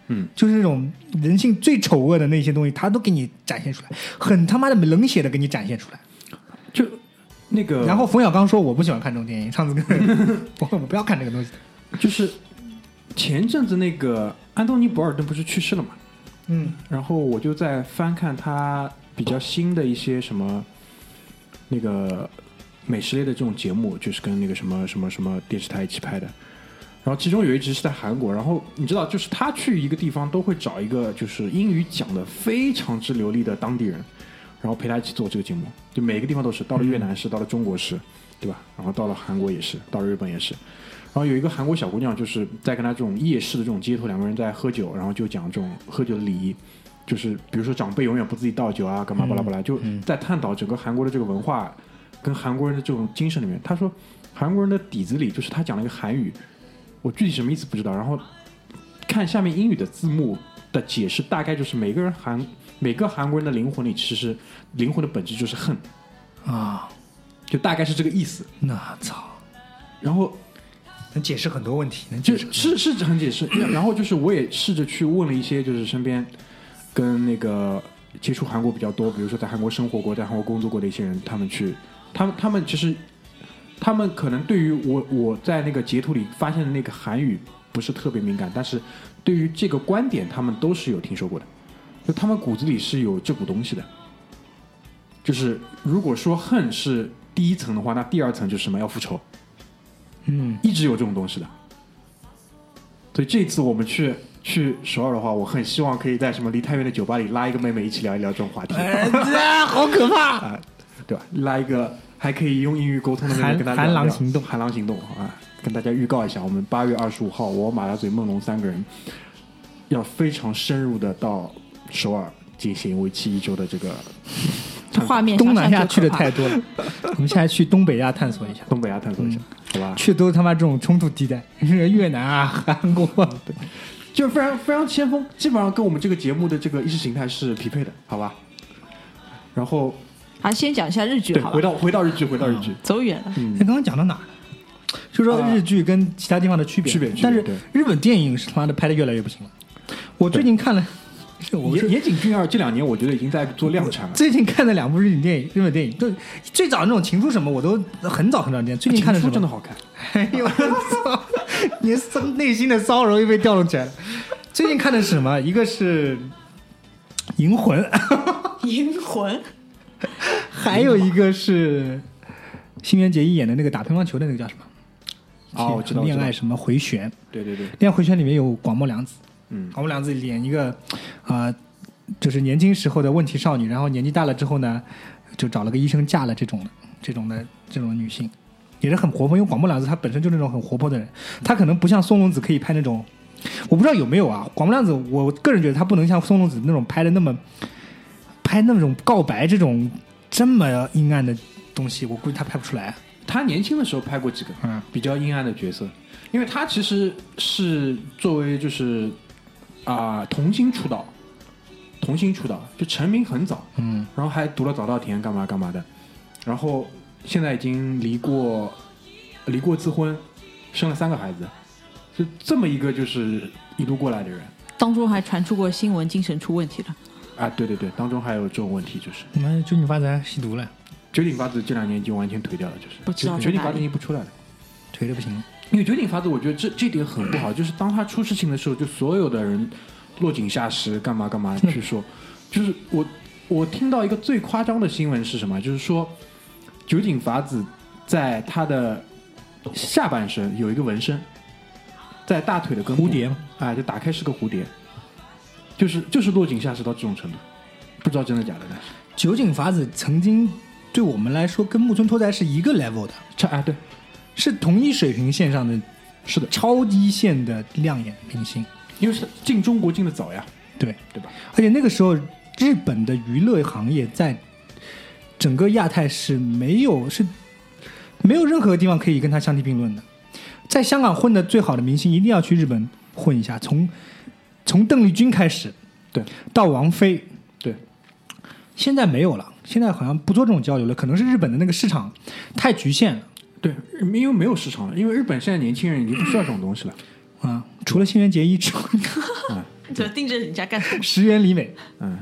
嗯，
就是那种人性最丑恶的那些东西，他都给你展现出来，很他妈的冷血的给你展现出来。
就那个，
然后冯小刚说我不喜欢看这种电影，上次跟我 我不要看这个东西，
就是前阵子那个安东尼·博尔顿不是去世了嘛？
嗯
然后我就在翻看他比较新的一些什么那个美食类的这种节目，就是跟那个什么什么什么电视台一起拍的。然后其中有一集是在韩国，然后你知道，就是他去一个地方都会找一个就是英语讲的非常之流利的当地人，然后陪他一起做这个节目。就每个地方都是，到了越南是，到了中国是，对吧？然后到了韩国也是，到了日本也是。然后有一个韩国小姑娘，就是在跟她这种夜市的这种街头，两个人在喝酒，然后就讲这种喝酒的礼仪，就是比如说长辈永远不自己倒酒啊，干嘛巴拉巴拉，就在探讨整个韩国的这个文化跟韩国人的这种精神里面。他说韩国人的底子里，就是他讲了一个韩语，我具体什么意思不知道。然后看下面英语的字幕的解释，大概就是每个人韩每个韩国人的灵魂里，其实灵魂的本质就是恨，
啊，
就大概是这个意思。
那操，
然后
能解释很多问题，能
就
解释
是是很解释，然后就是我也试着去问了一些，就是身边跟那个接触韩国比较多，比如说在韩国生活过、在韩国工作过的一些人，他们去，他们他们其实他们可能对于我我在那个截图里发现的那个韩语不是特别敏感，但是对于这个观点，他们都是有听说过的，就他们骨子里是有这股东西的。就是如果说恨是第一层的话，那第二层就是什么？要复仇。
嗯，
一直有这种东西的。所以这次我们去去首尔的话，我很希望可以在什么离太远的酒吧里拉一个妹妹一起聊一聊这种话题，
好可怕！
啊，对吧？拉一个还可以用英语沟通的妹妹
韩
跟她聊
寒狼行动
寒狼行动啊！跟大家预告一下，我们八月二十五号，我马大嘴梦龙三个人要非常深入的到首尔进行为期一周的这个
画面
东南亚去的太多了，我们现在去东北亚探索一下。
东北亚探索一下，
嗯
好吧？
去都是他妈这种冲突地带，越南啊、韩国啊，
就是非常非常先锋，基本上跟我们这个节目的这个意识形态是匹配的，好吧？然后
啊，先讲一下日剧
对，
好吧
回到回到日剧，回到日剧，
走远了。
嗯
哎，刚刚讲到哪儿了？就说日剧跟其他地方的区别，
区别区别
但是日本电影是他妈的拍的越来越不行了。我最近看了，
野野井俊二这两年我觉得已经在做量产了。
最近看的两部日本电影，日本电影，就最早那种情书什么，我都很早很早之前。最近看的什么？
真的好看，
哎呦我操！你骚内心的骚扰又被调动起来了。最近看的是什么？一个是《银魂》，
银魂
还有一个是新垣结衣演的那个打乒乓球的那个叫什么？
哦我知道
恋爱什么回旋？
对对对，
恋爱回旋里面有广末凉子，
嗯，
广末凉子演一个呃，就是年轻时候的问题少女，然后年纪大了之后呢，就找了个医生嫁了这种的这种的这种女性，也是很活泼。因为广末凉子她本身就是那种很活泼的人，她可能不像松隆子可以拍那种，我不知道有没有啊。广末凉子，我个人觉得她不能像松隆子那种拍的那么拍那种告白这种这么阴暗的东西，我估计她拍不出来。
她年轻的时候拍过几个
嗯
比较阴暗的角色，因为她其实是作为就是啊、童星出道，童星出道就成名很早，
嗯，
然后还读了早稻田干嘛干嘛的，然后现在已经离过离过自婚，生了三个孩子，就这么一个就是一路过来的人。
当中还传出过新闻，精神出问题了。
啊，对对对，当中还有这种问题，就是。
你们就你发展吸毒了，
九鼎发子这两年已经完全颓掉了，就是。
不知道在
绝顶发子已经不出来了。
颓的不行了。
因为绝顶法子，我觉得这这点很不好，就是当他出事情的时候，就所有的人落井下石，干嘛干嘛 去说。就是我我听到一个最夸张的新闻是什么？就是说，酒井法子在他的下半身有一个纹身，在大腿的根部
蝴蝶嘛，
哎，就打开是个蝴蝶，就是就是落井下石到这种程度，不知道真的假的，但是
酒井法子曾经对我们来说跟木村拓哉是一个 level 的，
差啊对，
是同一水平线上的，
是的，
超一线的亮眼明星。
因为是进中国进的早呀，
对，
对吧？
而且那个时候日本的娱乐行业在整个亚太是没有是没有任何地方可以跟他相提并论的。在香港混的最好的明星，一定要去日本混一下。从从邓丽君开始，
对，
到王菲，
对，
现在没有了。现在好像不做这种交流了，可能是日本的那个市场太局限了
对，因为没有市场了，因为日本现在年轻人已经不需要这种东西了。
啊。除了新垣结衣之外，
这盯着人家干什么？
石原里美、
嗯，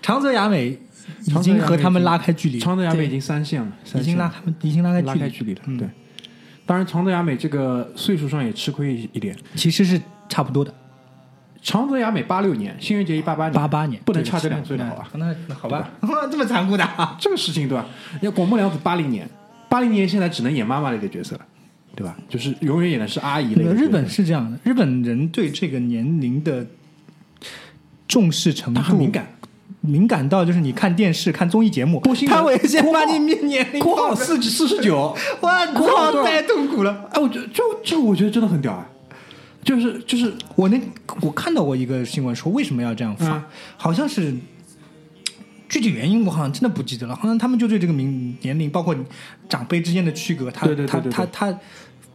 长泽雅美已经和他们拉开距离
长泽雅美已经三线了，三
已经拉他们已经拉开距离，
拉开距离了。
嗯
对，当然长泽雅美这个岁数上也吃亏一一点。
其实是差不多的。
长泽雅美八六年，新垣结衣八八年，
八八年
不能差这两岁的好吧？
那那好吧，这么残酷的啊，
这个事情对吧？要广末凉子八零年，八零年现在只能演妈妈类的角色了，对吧？就是永远演的是阿姨类的。
日本是这样的，日本人对这个年龄的重视程度
他很敏，感，
敏感到就是你看电视、看综艺节目
播新，闻
他会先把你年年龄
括号四四十九，
哇，
括号
太痛苦了。
哎，我觉得这这我觉得真的很屌啊！就是就是
我那我看到过一个新闻说为什么要这样发，
嗯
好像是具体原因我好像真的不记得了，好像他们就对这个名年龄，包括长辈之间的区隔，他
对对对对对
他他他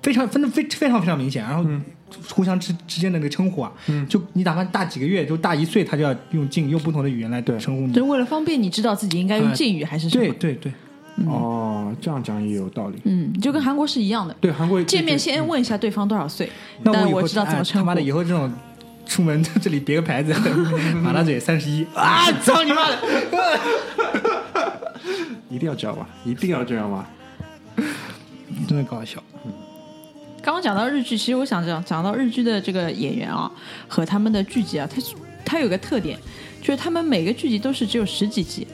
非常分的非非常非常明显，然后
嗯
互相之之间的那个称呼啊，
嗯
就你哪怕大几个月，就大一岁，他就要用敬用不同的语言来称呼你
就。为了方便你知道自己应该用
哎
敬语还是什么。
对对对，
哦，这样讲也有道理。
嗯，就跟韩国是一样的。
对，韩国
见面先问一下对方多少岁，
那我
我知道怎么
哎
称呼。
他妈的以后这种。出门这里别个牌子，马大嘴三十一啊！操你妈的！
一定要这样吗，一定要这样吗。
真的搞笑。
刚刚讲到日剧，其实我想讲讲到日剧的这个演员啊和他们的剧集啊，它它有个特点，就是他们每个剧集都是只有十几集，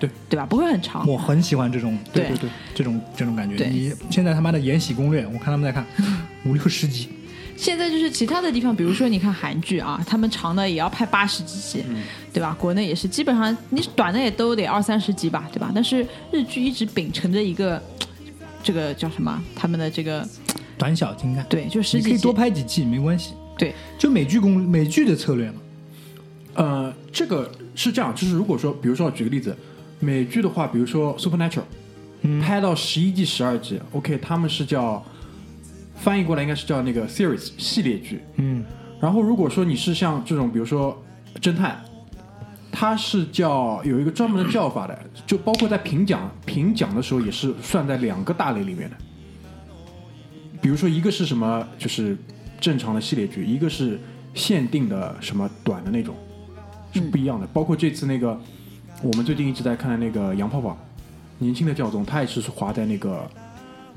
对
对吧？不会很长。
我很喜欢这种
对
对对，
这种这种感觉。你现在他妈的《延禧攻略》，我看他们在看五六十集，
现在就是其他的地方，比如说你看韩剧啊，他们长的也要拍八十几集，对吧？国内也是，基本上你短的也都得二三十集吧，对吧？但是日剧一直秉承着一个这个叫什么？他们的这个
短小精干。
对，就十几集
你可以多，拍几季没关系，
对，
就美剧公美剧的策略嘛。
呃，这个是这样，就是如果说，比如说举个例子，美剧的话，比如说《Supernatural》，拍到十一季、十二季，OK，他们是叫翻译过来应该是叫那个 series 系列剧。
嗯，
然后如果说你是像这种，比如说侦探，它是叫有一个专门的叫法的，就包括在评奖评奖的时候也是算在两个大类里面的。比如说一个是什么，就是正常的系列剧，一个是限定的什么短的那种，是不一样的。包括这次那个我们最近一直在看的那个杨泡泡，年轻的教宗，他也是划在那个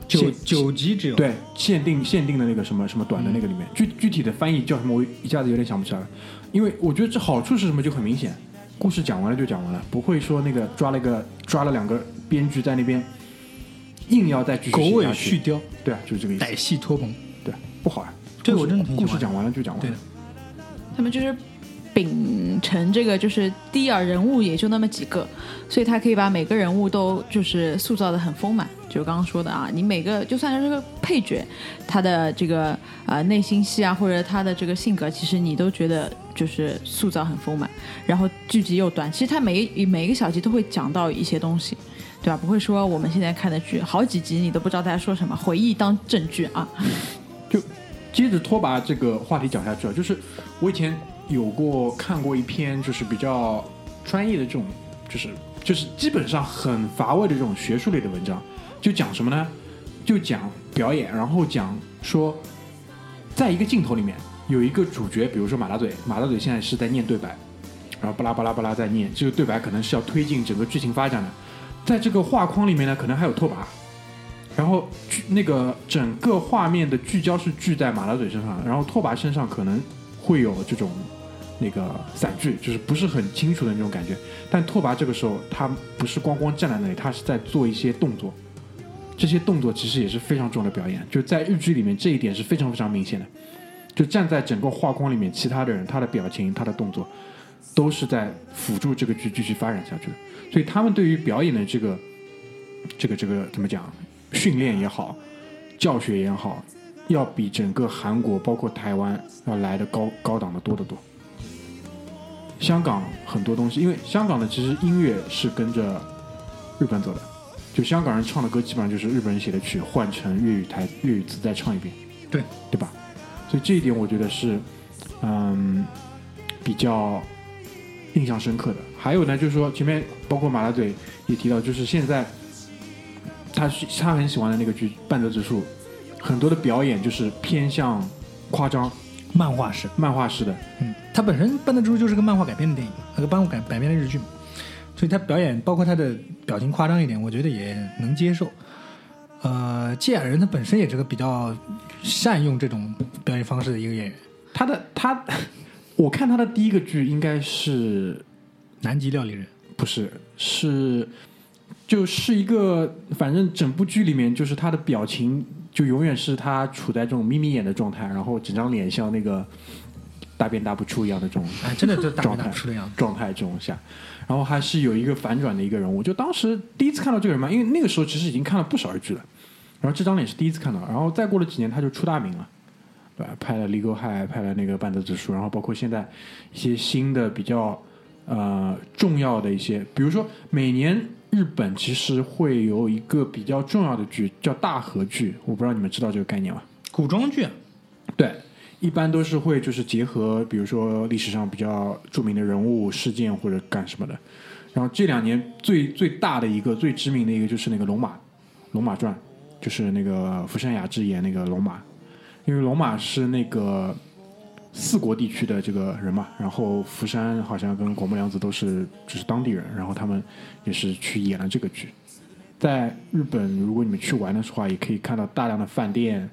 九九集只有。
对，限定限定的那个什么什么短的那个里面，具具体的翻译叫什么，我一下子有点想不起来了。因为我觉得这好处是什么就很明显，故事讲完了就讲完了，不会说那个抓了一个抓了两个编剧在那边硬要再继续
狗尾续貂，
对啊，就是这个意思，
歹戏拖棚。
对，不好啊。这个
我真的挺喜欢
故事讲完了就讲完了
对，
他们就是秉承这个，就是第一啊，人物也就那么几个，所以他可以把每个人物都就是塑造的很丰满。就刚刚说的啊，你每个就算是个配角，他的这个呃内心戏啊，或者他的这个性格，其实你都觉得就是塑造很丰满。然后剧集又短，其实他每一每一个小集都会讲到一些东西。对吧？不会说我们现在看的剧好几集你都不知道在说什么，回忆当证据啊。
就接着拖把这个话题讲下去啊，就是我以前有过看过一篇就是比较专业的这种，就是就是基本上很乏味的这种学术类的文章，就讲什么呢？就讲表演，然后讲说，在一个镜头里面有一个主角，比如说马大嘴，马大嘴现在是在念对白，然后巴拉巴拉巴拉在念，这个对白可能是要推进整个剧情发展的，在这个画框里面呢，可能还有拓跋。然后那个整个画面的聚焦是聚在马大嘴身上，然后拓跋身上可能会有这种那个散聚，就是不是很清楚的那种感觉。但拓跋这个时候他不是光光站在那里，他是在做一些动作，这些动作其实也是非常重要的表演，就在日剧里面这一点是非常非常明显的。就站在整个画框里面，其他的人他的表情、他的动作，都是在辅助这个剧继续发展下去的。所以他们对于表演的这个、这个、这个怎么讲，训练也好，教学也好，要比整个韩国包括台湾要来的高高档的多得多。香港很多东西，因为香港的其实音乐是跟着日本走的，就香港人唱的歌基本上就是日本人写的曲换成粤语台粤语词再唱一遍，
对
对吧？所以这一点我觉得是嗯比较印象深刻的。还有呢，就是说前面包括马大嘴也提到，就是现在他是他很喜欢的那个剧《半泽直树》，很多的表演就是偏向夸张、
漫画式。
漫画式的，
嗯，它本身《半泽直树》就是个漫画改编的电影，那个漫画改改编的日剧嘛，所以他表演包括他的表情夸张一点，我觉得也能接受。呃，芥雅人他本身也是个比较善用这种表演方式的一个演员，
他的他，我看他的第一个剧应该是
南极料理人。
不是是就是一个，反正整部剧里面就是他的表情就永远是他处在这种眯眯眼的状态，然后整张脸像那个大便大不出一样的这种
哎，真的 就大便大不出的样子。
状态这种下，然后还是有一个反转的一个人物。就当时第一次看到这个人嘛，因为那个时候其实已经看了不少日剧了，然后这张脸是第一次看到，然后再过了几年他就出大名了，对吧？拍了《Legal High》，拍了那个《半泽直树》，然后包括现在一些新的比较呃重要的一些，比如说每年日本其实会有一个比较重要的剧叫大和剧，我不知道你们知道这个概念吗？
古装剧啊，
对，一般都是会就是结合，比如说历史上比较著名的人物、事件或者干什么的。然后这两年最最大的一个、最知名的一个就是那个《龙马》，《龙马传》，就是那个福山雅治演那个龙马，因为龙马是那个四国地区的这个人嘛，然后福山好像跟广末凉子都是就是当地人，然后他们也是去演了这个剧。在日本，如果你们去玩的话，也可以看到大量的饭店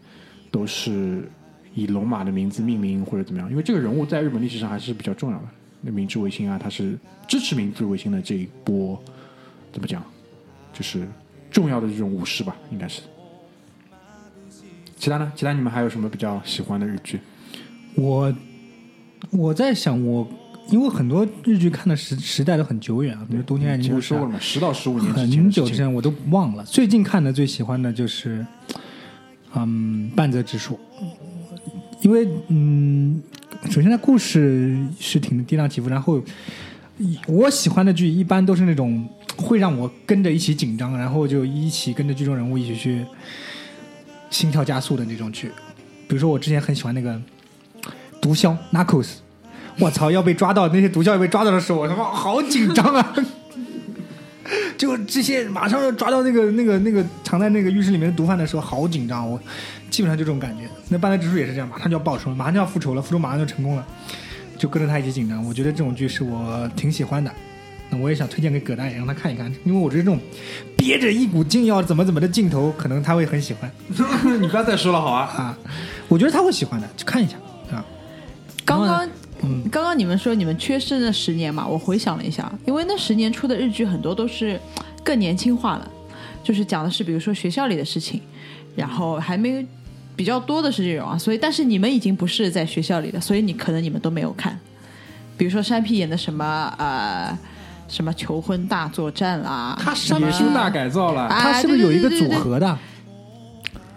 都是以龙马的名字命名或者怎么样，因为这个人物在日本历史上还是比较重要的。那明治维新啊，他是支持明治维新的这一波，怎么讲，就是重要的这种武士吧，应该是。其他呢？其他你们还有什么比较喜欢的日剧？
我我在想我。因为很多日剧看的时时代都很久远啊，比如《东京爱情故事
嘛，十到十五年
很。久之前我都忘了。最近看的最喜欢的就是，嗯，半泽直树，因为嗯，首先它故事是挺跌宕起伏，然后我喜欢的剧一般都是那种会让我跟着一起紧张，然后就一起跟着剧中人物一起去心跳加速的那种剧。比如说我之前很喜欢那个毒枭 Narcos。我操！要被抓到，那些毒枭要被抓到的时候，我他妈好紧张啊！就这些马上要抓到那个那个那个藏在那个浴室里面的毒贩的时候，好紧张。我基本上就这种感觉。那半泽直树也是这样，马上就要报仇了，马上就要复仇了，复仇马上就成功了，就跟着他一起紧张。我觉得这种剧是我挺喜欢的。那我也想推荐给葛大爷，让他看一看，因为我觉得这种憋着一股劲要怎么怎么的镜头，可能他会很喜欢
你不要再说了，好啊。
啊。我觉得他会喜欢的，去看一下啊。
刚刚
嗯
刚刚你们说你们缺失那十年嘛，我回想了一下，因为那十年出的日剧很多都是更年轻化了，就是讲的是比如说学校里的事情，然后还没比较多的是这种啊，所以但是你们已经不是在学校里的，所以你可能你们都没有看，比如说山 P 演的什么呃什么求婚大作战啦，
他
什么
野猪大改造了，
啊
他是不是有一个组
对对对对
合的？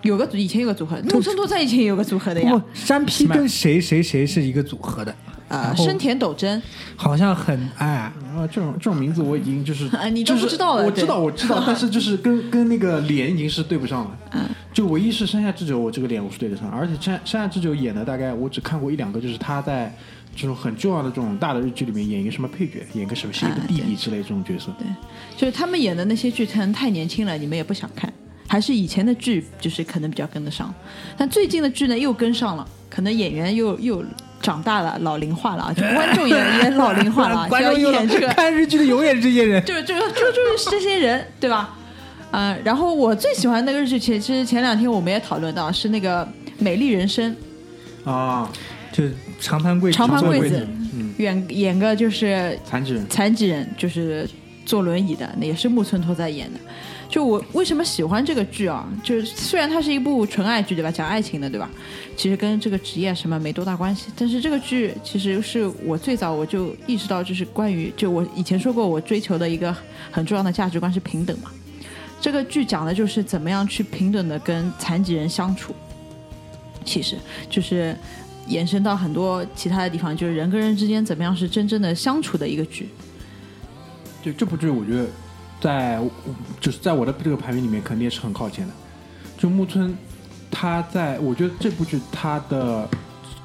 有个组以前有个组合，木村拓哉以前也有个组合的呀
不，，山 P 跟谁谁谁是一个组合的？
呃
然，后
深田斗真，
好像很哎，
啊，这种这种名字我已经就是
啊你都
就是
不知道了对。
我知道我知道，但是就是跟 跟那个脸已经是对不上了。
嗯，
就唯一是山下智久，我这个脸我是对得上，而且山山下智久演的大概我只看过一两个，就是他在这种很重要的这种大的日剧里面演一个什么配角，演个什么谁的弟弟之类这种角色。
对就是他们演的那些剧可能太年轻了，你们也不想看，还是以前的剧就是可能比较跟得上，但最近的剧呢又跟上了，可能演员又又长大了，老龄化了啊，就观众也也老龄化了
观众
演这个，
看日剧的永远是这些人。
就就就就是这些人，对吧？呃，然后我最喜欢那个日剧，其实前两天我们也讨论到，是那个《美丽人生》，
啊，
就是长盘贵子
长盘贵子
贵子，嗯，
演演个就是
残疾人，
残疾人，就是坐轮椅的，那也是木村拓哉演的。就我为什么喜欢这个剧啊？就是虽然它是一部纯爱剧，对吧？讲爱情的，对吧？其实跟这个职业什么没多大关系。但是这个剧其实是我最早我就意识到，就是关于就我以前说过，我追求的一个很重要的价值观是平等嘛。这个剧讲的就是怎么样去平等的跟残疾人相处，其实就是延伸到很多其他的地方，就是人跟人之间怎么样是真正的相处的一个剧。
就这部剧，我觉得在就是在我的这个排名里面，肯定也是很靠前的。就木村，他在我觉得这部剧他的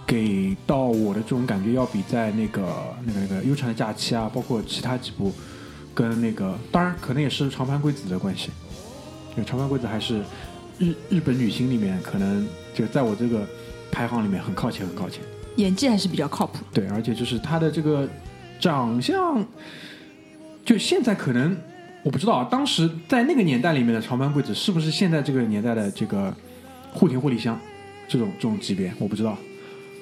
给到我的这种感觉，要比在那个那个那个《悠长的假期》啊，包括其他几部，跟那个当然可能也是长盘贵子的关系。就长盘贵子还是日日本女星里面，可能就在我这个排行里面很靠前，很靠前。
演技还是比较靠谱。
对，而且就是他的这个长相，就现在可能我不知道啊，当时在那个年代里面的长盘贵子是不是现在这个年代的这个户田惠梨香这种这种级别，我不知道，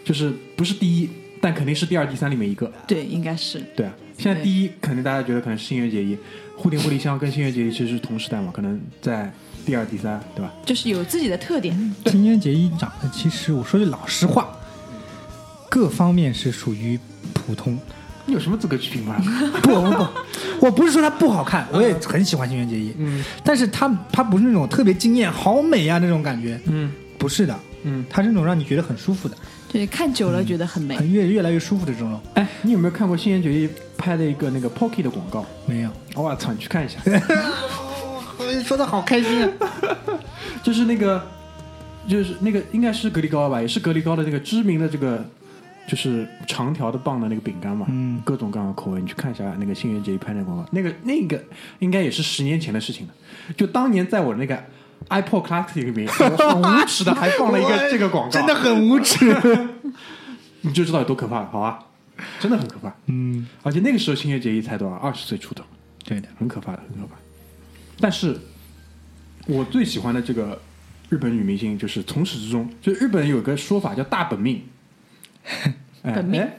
就是不是第一，但肯定是第二、第三里面一个。
对，应该是。
对啊，现在第一肯定大家觉得可能是新垣结衣，户田惠梨香跟新垣结衣其实是同时代嘛，可能在第二、第三，对吧？
就是有自己的特点。
新垣结衣长得，其实我说句老实话，各方面是属于普通。
你有什么资格去评判？
不不不，我不是说它不好看，我也很喜欢新垣结衣，
嗯
但是它它不是那种特别惊艳、好美啊那种感觉，
嗯
不是的，
嗯。
它是那种让你觉得很舒服的，
对，看久了觉得很美。
很越越来越舒服的这种。
哎，你有没有看过新垣结衣拍的一个那个 Pocky 的广告？
没有，
我操，你去看一下。
说的好开心啊！
就是那个，就是那个应该是格力高吧，也是格力高的那个知名的这个，就是长条的棒的那个饼干嘛，
嗯
各种各样的口味，你去看一下那个新垣结衣拍那个广告，那个那个应该也是十年前的事情了。就当年在我那个 iPod Classic 里面，很无耻的还放了一个这个广告，
真的很无耻。
你就知道有多可怕了，好吧？真的很可怕。
嗯，
而且那个时候新垣结衣才多少，二十岁出头。
对的，
很可怕的，很可怕。但是，我最喜欢的这个日本女明星，就是从始至终，就日本有个说法叫“大本命”哎。
本命
哎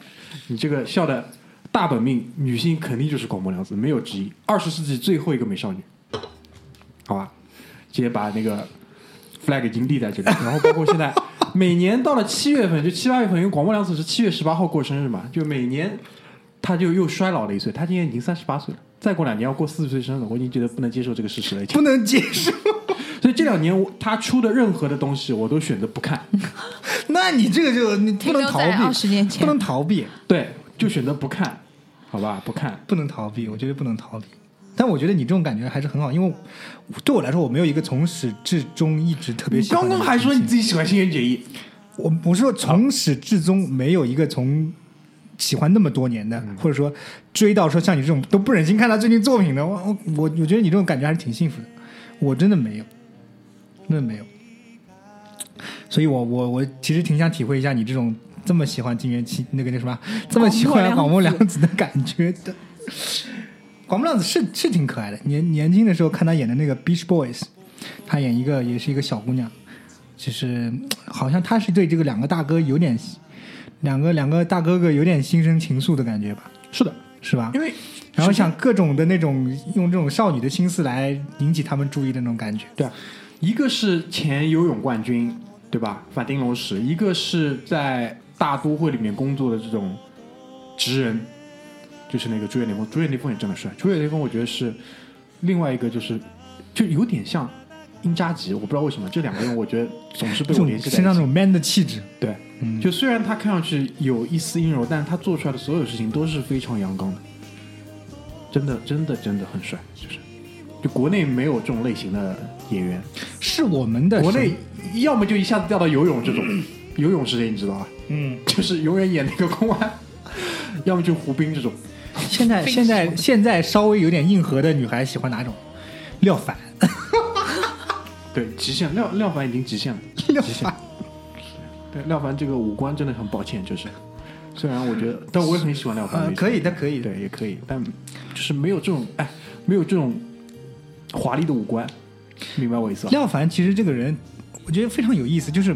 你这个笑的大本命女性肯定就是广末凉子，没有之一。二十世纪最后一个美少女，好吧，直接把那个 flag 已经立在这里。然后包括现在每年到了七月份，就七八月份，因为广末凉子是七月十八号过生日嘛，就每年她就又衰老了一岁。她今年已经三十八岁了，再过两年要过四十岁生日，我已经觉得不能接受这个事实了。已经
不能接受。
所以这两年我他出的任何的东西，我都选择不看。
那你这个就你不能逃避
，20年前
不能逃避，
对，就选择不看，好吧，不看。
不能逃避，我觉得不能逃避。但我觉得你这种感觉还是很好，因为对我来说，我没有一个从始至终一直特别喜欢
刚刚还说你自
己，
喜欢新垣结衣，
我我是说从始至终没有一个从喜欢那么多年的，或者说追到说像你这种都不忍心看他最近作品的，我我我我觉得你这种感觉还是挺幸福的。我真的没有，真的没有。所以我我我其实挺想体会一下你这种这么喜欢金元七那个那什么，这么喜欢广
广末
末凉子的感觉的。广末凉子是是挺可爱的，年年轻的时候看她演的那个《Beach Boys》，她演一个也是一个小姑娘，就是好像她是对这个两个大哥有点两个两个大哥哥有点心生情愫的感觉吧，
是的，
是吧？
因为
然后想各种的那种用这种少女的心思来引起他们注意的那种感觉。
对啊，一个是前游泳冠军，对吧？法丁龙史，一个是在大都会里面工作的这种职人，就是那个朱月雷锋。朱月雷锋也真的帅，朱月雷锋我觉得是另外一个，就是就有点像英扎吉，我不知道为什么这两个人，我觉得总是被我联系在。
身上那种 man 的气质，
对，
嗯
就虽然他看上去有一丝阴柔，但是他做出来的所有事情都是非常阳刚的，真的，真的，真的很帅，就是。就国内没有这种类型的演员，
是我们的
国内要么就一下子掉到游泳这种，游泳是谁你知道吧？
嗯，
就是永远演那个公安，要么就胡兵这种。
现在 现在 现在稍微有点硬核的女孩喜欢哪种？廖凡，
对，极限廖廖凡已经极限了，
廖
极限
凡。
对廖凡这个五官真的很抱歉，就是虽然我觉得，但我也很喜欢廖凡
呃，，可以的，可以的。
对，也可以，但就是没有这种哎，没有这种华丽的五官，明白我意思吧？
廖凡其实这个人，我觉得非常有意思，就是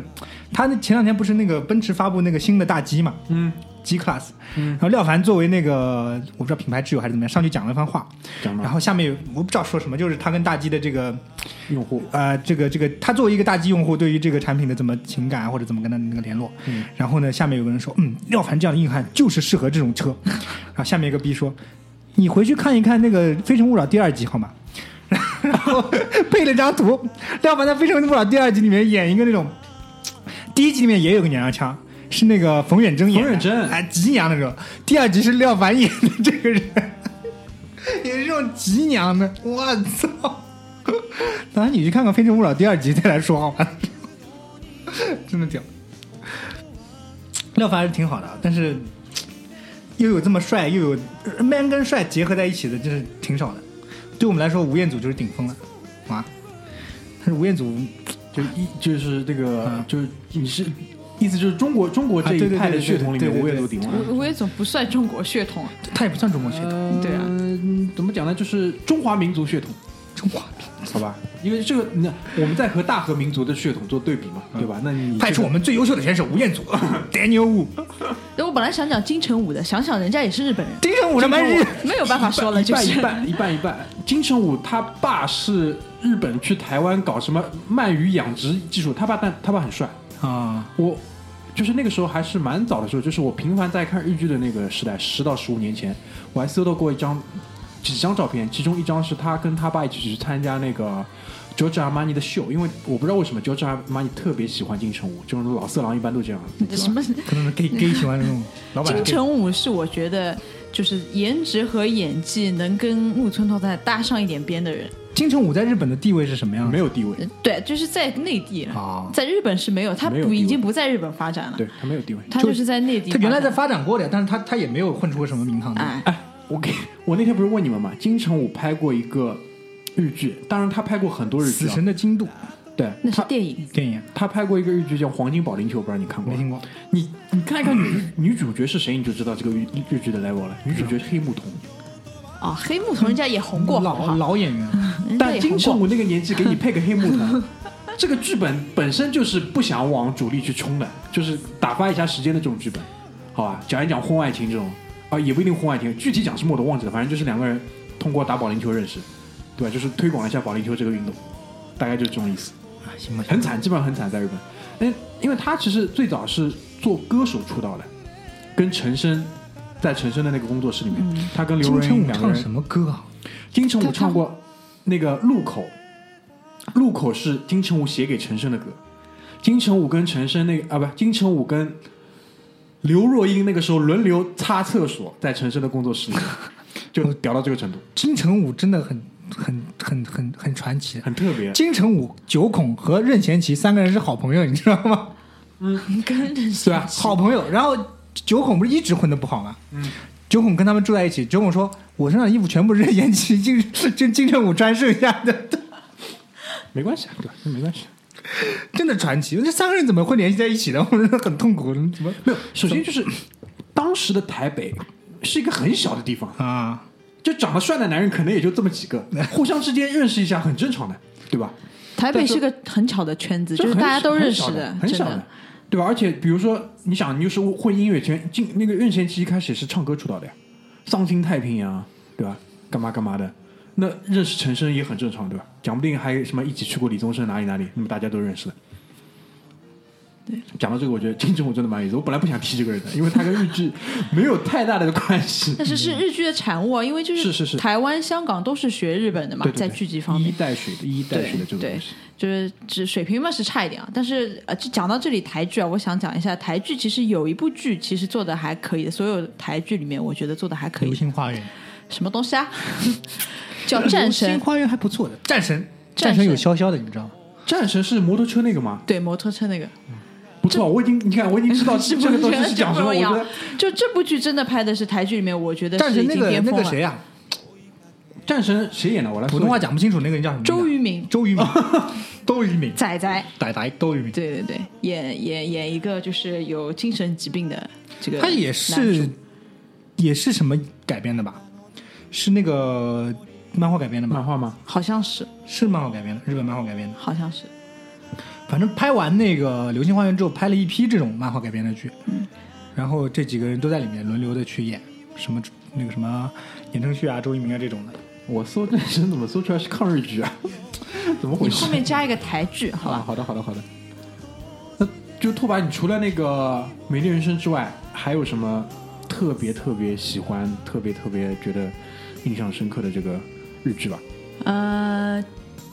他那前两天不是那个奔驰发布那个新的大 G 嘛，
嗯
，G Class，然后廖凡作为那个我不知道品牌挚友还是怎么样，上去讲了一番话，
讲到
然后下面有我不知道说什么，就是他跟大 G 的这个
用户。
呃，这个这个，他作为一个大 G 用户，对于这个产品的怎么情感啊或者怎么跟他那个联络，
嗯。
然后呢，下面有个人说，嗯，廖凡这样的硬汉就是适合这种车，然后下面一个 B 说，你回去看一看那个《非诚勿扰》第二集好吗？然后配了张图，廖凡在《非诚勿扰》第二集里面演一个那种，第一集里面也有个娘娘腔。是那个冯远征演的，
冯远征
哎，极娘那种，第二集是廖凡演的这个人，也是这种极娘的，我操！当然，你去看看《非诚勿扰》第二集再来说好吧，真的屌。廖凡还是挺好的，但是又有这么帅，又有呃 man 跟帅结合在一起的，真是挺少的。对我们来说，吴彦祖就是顶峰了，啊！但是吴彦祖
就一就是这个
嗯
就是你是意思就是中国中国这一派的血统里面，吴彦祖顶峰。
吴吴彦祖不算中国血统啊，
他也不算中国血统，
呃
对啊
怎么讲呢？就是中华民族血统，
中华
好吧？因为这个，那我们在和大和民族的血统做对比嘛，对吧？那你
派出我们最优秀的选手吴彦祖，Daniel Wu，
对我本来想讲金城武的，想想人家也是日本人，
金城武他妈日
没有办法说了，就是
半一半一半一半。金城武他爸是日本去台湾搞什么鳗鱼养殖技术，他爸但他爸很帅。
啊，
我就是那个时候还是蛮早的时候，就是我频繁在看日剧的那个时代，十到十五年前，我还搜到过一张几张照片，其中一张是他跟他爸一起去参加那个 Giorgio Armani 的秀，因为我不知道为什么 Giorgio Armani 特别喜欢金城武，这种老色狼一般都这样。
什么
可能是 gay gay 喜欢那种老板
金城武是我觉得就是颜值和演技能跟木村拓哉搭上一点边的人。
金城武在日本的地位是什么样的？
没有地位，
对，就是在内地了，
啊
在日本是没有，他不已经不在日本发展了，
对他没有地位。
他就是在内地。
他原来在发展过的，但是他他也没有混出个什么名堂来。
哎，
哎，我给我那天不是问你们嘛，金城武拍过一个日剧，当然他拍过很多日剧、
死
啊，
神的精度
对，
那是电影，
电影。
他拍过一个日剧叫《黄金保龄球》，不知道你看过吗？
没听过，
你你看一看女 女主角是谁，你就知道这个日日剧的 level 了。女主角是黑木瞳，
啊，黑木瞳人家也红过，
老？老演员，
但。金城武那个年纪给你配个黑木瞳，这个剧本本身就是不想往主力去冲的，就是打发一下时间的这种剧本，好吧？讲一讲婚外情这种。啊，也不一定婚外情，具体讲什么我都忘记了，反正就是两个人通过打保龄球认识，对吧？就是推广一下保龄球这个运动，大概就是这种意思。
啊行吧，
很惨，基本上很惨，在日本。因因为他其实最早是做歌手出道的，跟陈升在陈升的那个工作室里面，他跟刘若英两个人
唱什么歌啊？
金城武
唱
唱过那个《路口》，《路口》是金城武写给陈升的歌。金城武跟陈升那个啊，不，金城武跟刘若英那个时候轮流擦厕所，在陈升的工作室里面，就屌到这个程度，
金城武真的很很很很很传奇。
很特别。
金城武、九孔和任贤齐三个人是好朋友，你知道吗？
嗯跟人
对吧？
好朋友。然后九孔不是一直混的不好吗？嗯。九孔跟他们住在一起，九孔说：“我身上的衣服全部是任贤齐、金金金城武穿剩下的。”
没关系啊，对吧？没关系。
真的传奇，这三个人怎么会联系在一起的？我真的很痛苦。怎么
没有，首先就是当时的台北是一个很小的地方，
啊？
就长得帅的男人可能也就这么几个，互相之间认识一下很正常的，对吧？
台北是个很巧的圈子，就是大家都认识
的，很
真的
小的。，对吧？而且比如说，你想，你就是混音乐圈，进那个任贤齐一开始也是唱歌出道的呀，《丧心太平洋》，对吧？干嘛干嘛的，那认识陈升也很正常，对吧？讲不定还什么一起去过李宗盛哪里哪里，那么大家都认识的。
对，
讲到这个，我觉得金城武真的蛮有意思。我本来不想提这个人的，因为他跟日剧没有太大的关系。
但是是日剧的产物啊，因为就是
是是是
台湾、香港都是学日本的嘛，
对对对
在剧集方
一
面，
带水的，一代水的这个
对
东西。
就是只水平嘛是差一点啊。但是呃，就讲到这里台剧啊，我想讲一下台剧，其实有一部剧其实做的还可以的，所有台剧里面我觉得做的还可以
流。星花园，
什么东西啊？叫战神
流
神
星，花园还不错的。战神，
战
战神有
神
潇潇的，你知道吗？
战神是摩托车那个吗？
对摩托车那个，
不错，我已经你看，我已经知道 这个东西是讲什么。我觉得
就这部剧真的拍的是台剧里面，我觉得是已
战神那个。那个谁呀？
战神谁演的？我来
普通话讲不清楚，那个人叫什么？
周渝民、
周渝民，周渝民，
仔仔，
仔仔，周渝民。
对对对，演演演一个就是有精神疾病的这个，
他也是，也是什么改编的吧？是那个漫画改编的吗？
漫画吗？
好像是，
是漫画改编的，日本漫画改编的。
好像是，
反正拍完那个《流星花园》之后，拍了一批这种漫画改编的剧。然后这几个人都在里面轮流的去演什么那个什么言承旭啊、周渝民啊这种的。
我搜这是怎么搜出来是抗日剧啊？怎么回事？
你后面加一个台剧，好
啊，
吧？
好的，好的，好的。那就拓跋，你除了那个《美丽人生》之外，还有什么特别特别喜欢、特别特别觉得印象深刻的这个日剧吧？
呃，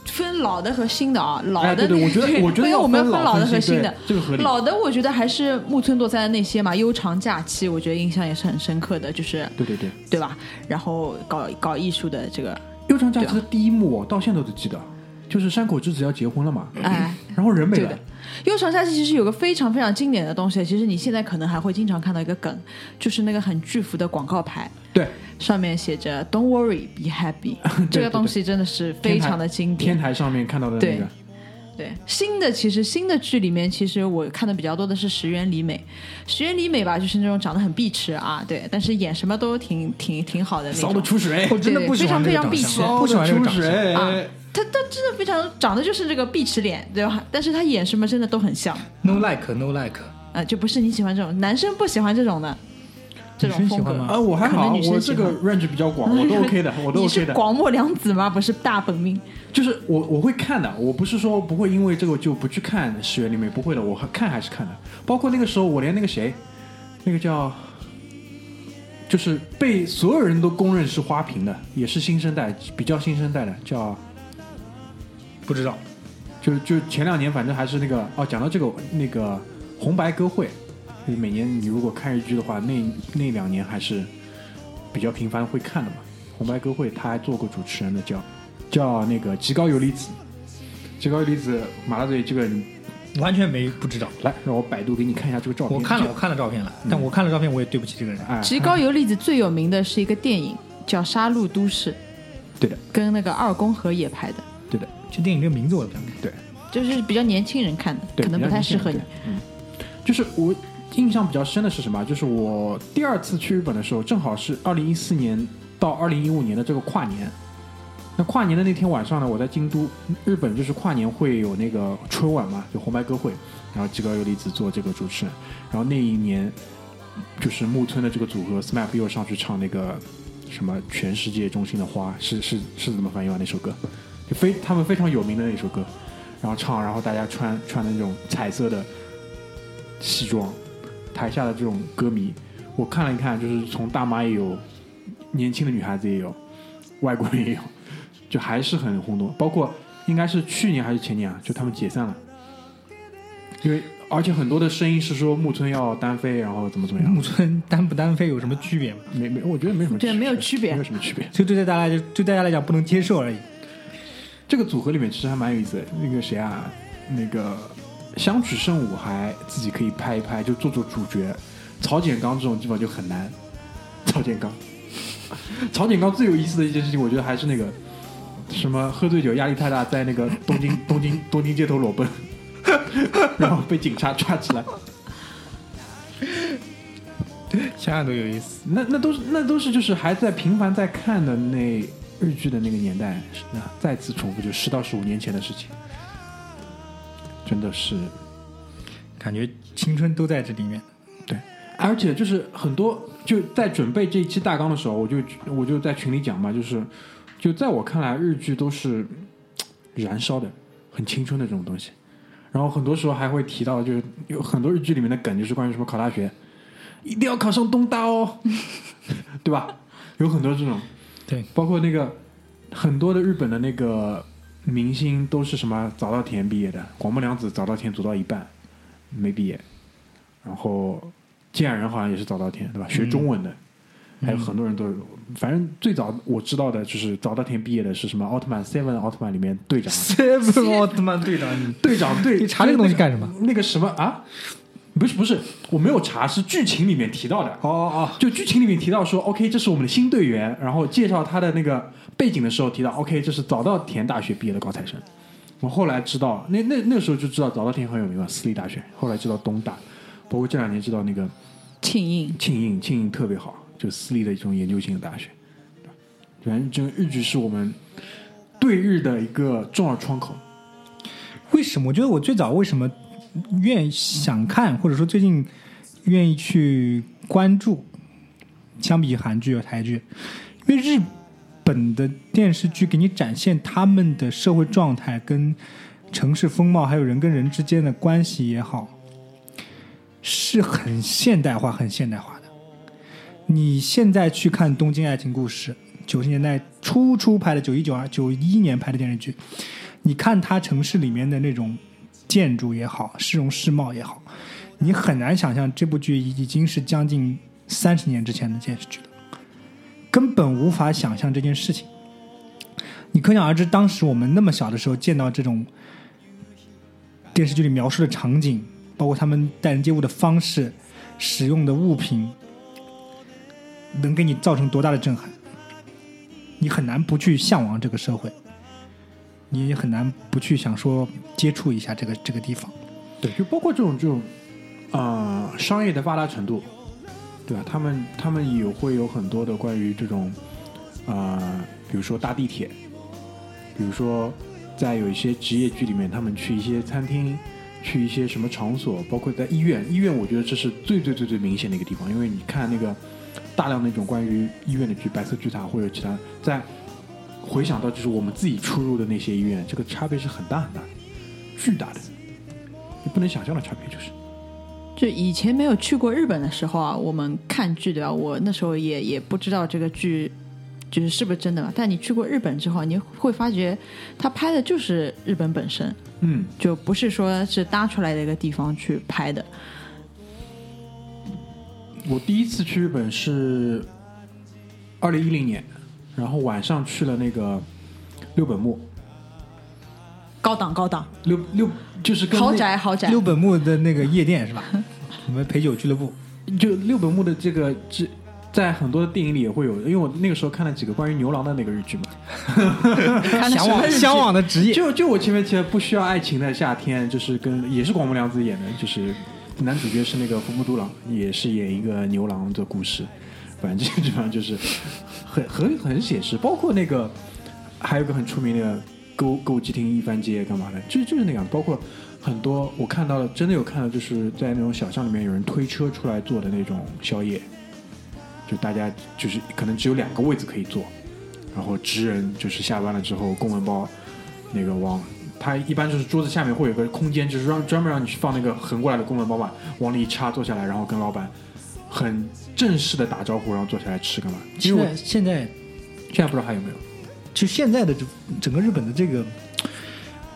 分老的和新的啊，老
哎，
的
对对，我觉得，我觉得 要分
分老的和新的。
这个合理。
老的我觉得还是木村拓哉的那些嘛，悠长假期，我觉得印象也是很深刻的，就是
对对对，
对吧？然后搞搞艺术的这个，《
悠长假期》的第一幕我到现在都记得，就是山口智子要结婚了嘛，
哎，
然后人没了，。
悠长假期其实有个非常非常经典的东西，其实你现在可能还会经常看到一个梗，就是那个很巨幅的广告牌，
对，
上面写着 “Don't worry, be happy”，这个东西真的是非常的经典
天。台上面看到的那
对
个，
对，新的其实新的剧里面，其实我看的比较多的是石原里美。石原里美吧，就是那种长得很碧池啊，对，但是演什么都挺挺挺好的那
骚的。出水，
我真的不喜欢
非常非常
长相，
必
不喜欢
出。水
啊他他真的非常长得就是这个碧池脸，对吧？但是他演什么真的都很像
，No like, no like。
呃，就不是你喜欢这种，男生不喜欢这种的这种风格
女生喜欢吗
啊，我还好，我这个 range 比较广，我都 OK 的，我都 OK 的。
是广末凉子吗？不是大本命。
就是我我会看的，我不是说不会因为这个就不去看《石原里面》，不会的，我还看还是看的。包括那个时候，我连那个谁，那个叫，就是被所有人都公认是花瓶的，也是新生代，比较新生代的，叫
不知道，
就就前两年反正还是那个哦，讲到这个那个红白歌会，就是每年你如果看日剧的话，那那两年还是比较频繁会看的嘛。红白歌会他还做过主持人的，叫叫那个极高游离子，极高游离子马大嘴这个你
完全没不知道。
来让我百度给你看一下这个照片。
我看了，我看了照片了，但我看了照片，我也对不起这个人。
哎，
其实高游离子最有名的是一个电影叫《杀戮都市》，
对的
跟那个二宫和也拍的，
对的
这电影这个名字我都不想看。
对
就是比较年轻人看的，
对，
可能不太适合你
嗯，就是我印象比较深的是什么？就是我第二次去日本的时候，正好是二零一四年到二零一五年的这个跨年。那跨年的那天晚上呢，我在京都，日本就是跨年会有那个春晚嘛，就红白歌会，然后吉高由里子做这个主持人，然后那一年就是木村的这个组合 SMAP 又上去唱那个什么全世界中心的花，是是是怎么翻译啊？那首歌就非他们非常有名的那首歌，然后唱，然后大家穿穿的那种彩色的西装，台下的这种歌迷，我看了一看，就是从大妈也有，年轻的女孩子也有，外国人也有，就还是很轰动。包括应该是去年还是前年啊，就他们解散了，因为而且很多的声音是说木村要单飞，然后怎么怎么样
木，村单不单飞有什么区别吗？
没没，我觉得没什么
对没有区别
没有什么区别。
就对大家来对大家来讲不能接受而已。
这个组合里面其实还蛮有意思的。那个谁啊，那个香取慎吾还自己可以拍一拍，就做做主角。曹简刚这种地方就很难。曹简刚，曹简刚最有意思的一件事情，我觉得还是那个什么喝醉酒压力太大，在那个东京东京东京街头裸奔，然后被警察抓起来。
想想都有意思。
那那都是那都是就是还在频繁在看的那日剧的那个年代，那再次重复就十到十五年前的事情，真的是
感觉青春都在这里面。
对，而且就是很多就在准备这一期大纲的时候，我就我就在群里讲嘛，就是就在我看来，日剧都是燃烧的，很青春的这种东西。然后很多时候还会提到，就是有很多日剧里面的梗，就是关于什么考大学，一定要考上东大哦，对吧？有很多这种，
对，
包括那个很多的日本的那个明星都是什么早稻田毕业的，广木凉子早稻田读到一半没毕业，然后见人好像也是早稻田对吧？学中文的，还有很多人都是，反正最早我知道的就是早稻田毕业的是什么奥特曼 Seven 奥特曼里面队长
，Seven 奥特曼队长，
队长队，
你查这个东西干什么？
那个什么啊？不是不是，我没有查，是剧情里面提到的。
哦哦哦
就剧情里面提到说，OK，这是我们的新队员，然后介绍他的那个背景的时候提到，OK，这是早稻田大学毕业的高材生。我后来知道，那那那个时候就知道早稻田很有名嘛，私立大学。后来知道东大，包括这两年知道那个
庆应
庆应，庆应特别好，就私立的一种研究型的大学。反正这个日剧是我们对日的一个重要窗口。
为什么？我觉得我最早为什么愿意想看，或者说最近愿意去关注，相比韩剧台剧，因为日本的电视剧给你展现他们的社会状态、跟城市风貌，还有人跟人之间的关系也好，是很现代化、很现代化的。你现在去看《东京爱情故事》，九十年代初初拍的，九一九二九一年拍的电视剧，你看它城市里面的那种建筑也好，市容市貌也好，你很难想象这部剧已经是将近三十年之前的电视剧了，根本无法想象这件事情。你可想而知，当时我们那么小的时候见到这种电视剧里描述的场景，包括他们待人接物的方式、使用的物品，能给你造成多大的震撼？你很难不去向往这个社会，你也很难不去想说接触一下这个这个地方。
对，就包括这种这种，呃，商业的发达程度，对吧？他们他们也会有很多的关于这种，呃，比如说搭地铁，比如说在有一些职业剧里面，他们去一些餐厅，去一些什么场所，包括在医院，医院我觉得这是最最最最明显的一个地方，因为你看那个大量那种关于医院的剧，白色巨塔或者其他，在回想到就是我们自己出入的那些医院，这个差别是很大很大的，巨大的。你不能想象的差别就是，
就以前没有去过日本的时候啊，我们看剧对吧？我那时候也也不知道这个剧就是是不是真的嘛。但你去过日本之后，你会发觉他拍的就是日本本身，
嗯，
就不是说是搭出来的一个地方去拍的。
我第一次去日本是二零一零年，然后晚上去了那个六本木，
高档高档，
六六就是跟
豪宅豪宅
六，本木的那个夜店是吧？我们陪酒俱乐部？
就六本木的这个这。在很多的电影里也会有，因为我那个时候看了几个关于牛郎的那个日剧嘛，
向往向往的职业。
就就我前面提的不需要爱情的夏天，就是跟也是广木凉子演的，就是男主角是那个福木都郎，也是演一个牛郎的故事。反正基本上就是很很很写实，包括那个还有个很出名的歌歌舞伎町一番街干嘛的，就就是那样。包括很多我看到了，真的有看到，就是在那种小巷里面有人推车出来做的那种宵夜，就大家就是可能只有两个位子可以坐，然后职人就是下班了之后公文包那个往。他一般就是桌子下面会有个空间，就是让专门让你去放那个横过来的公文包嘛，往里一插，坐下来，然后跟老板很正式的打招呼，然后坐下来吃干嘛？因
现
为我
现在
现在不知道还有没有。
就现在的这整个日本的这个，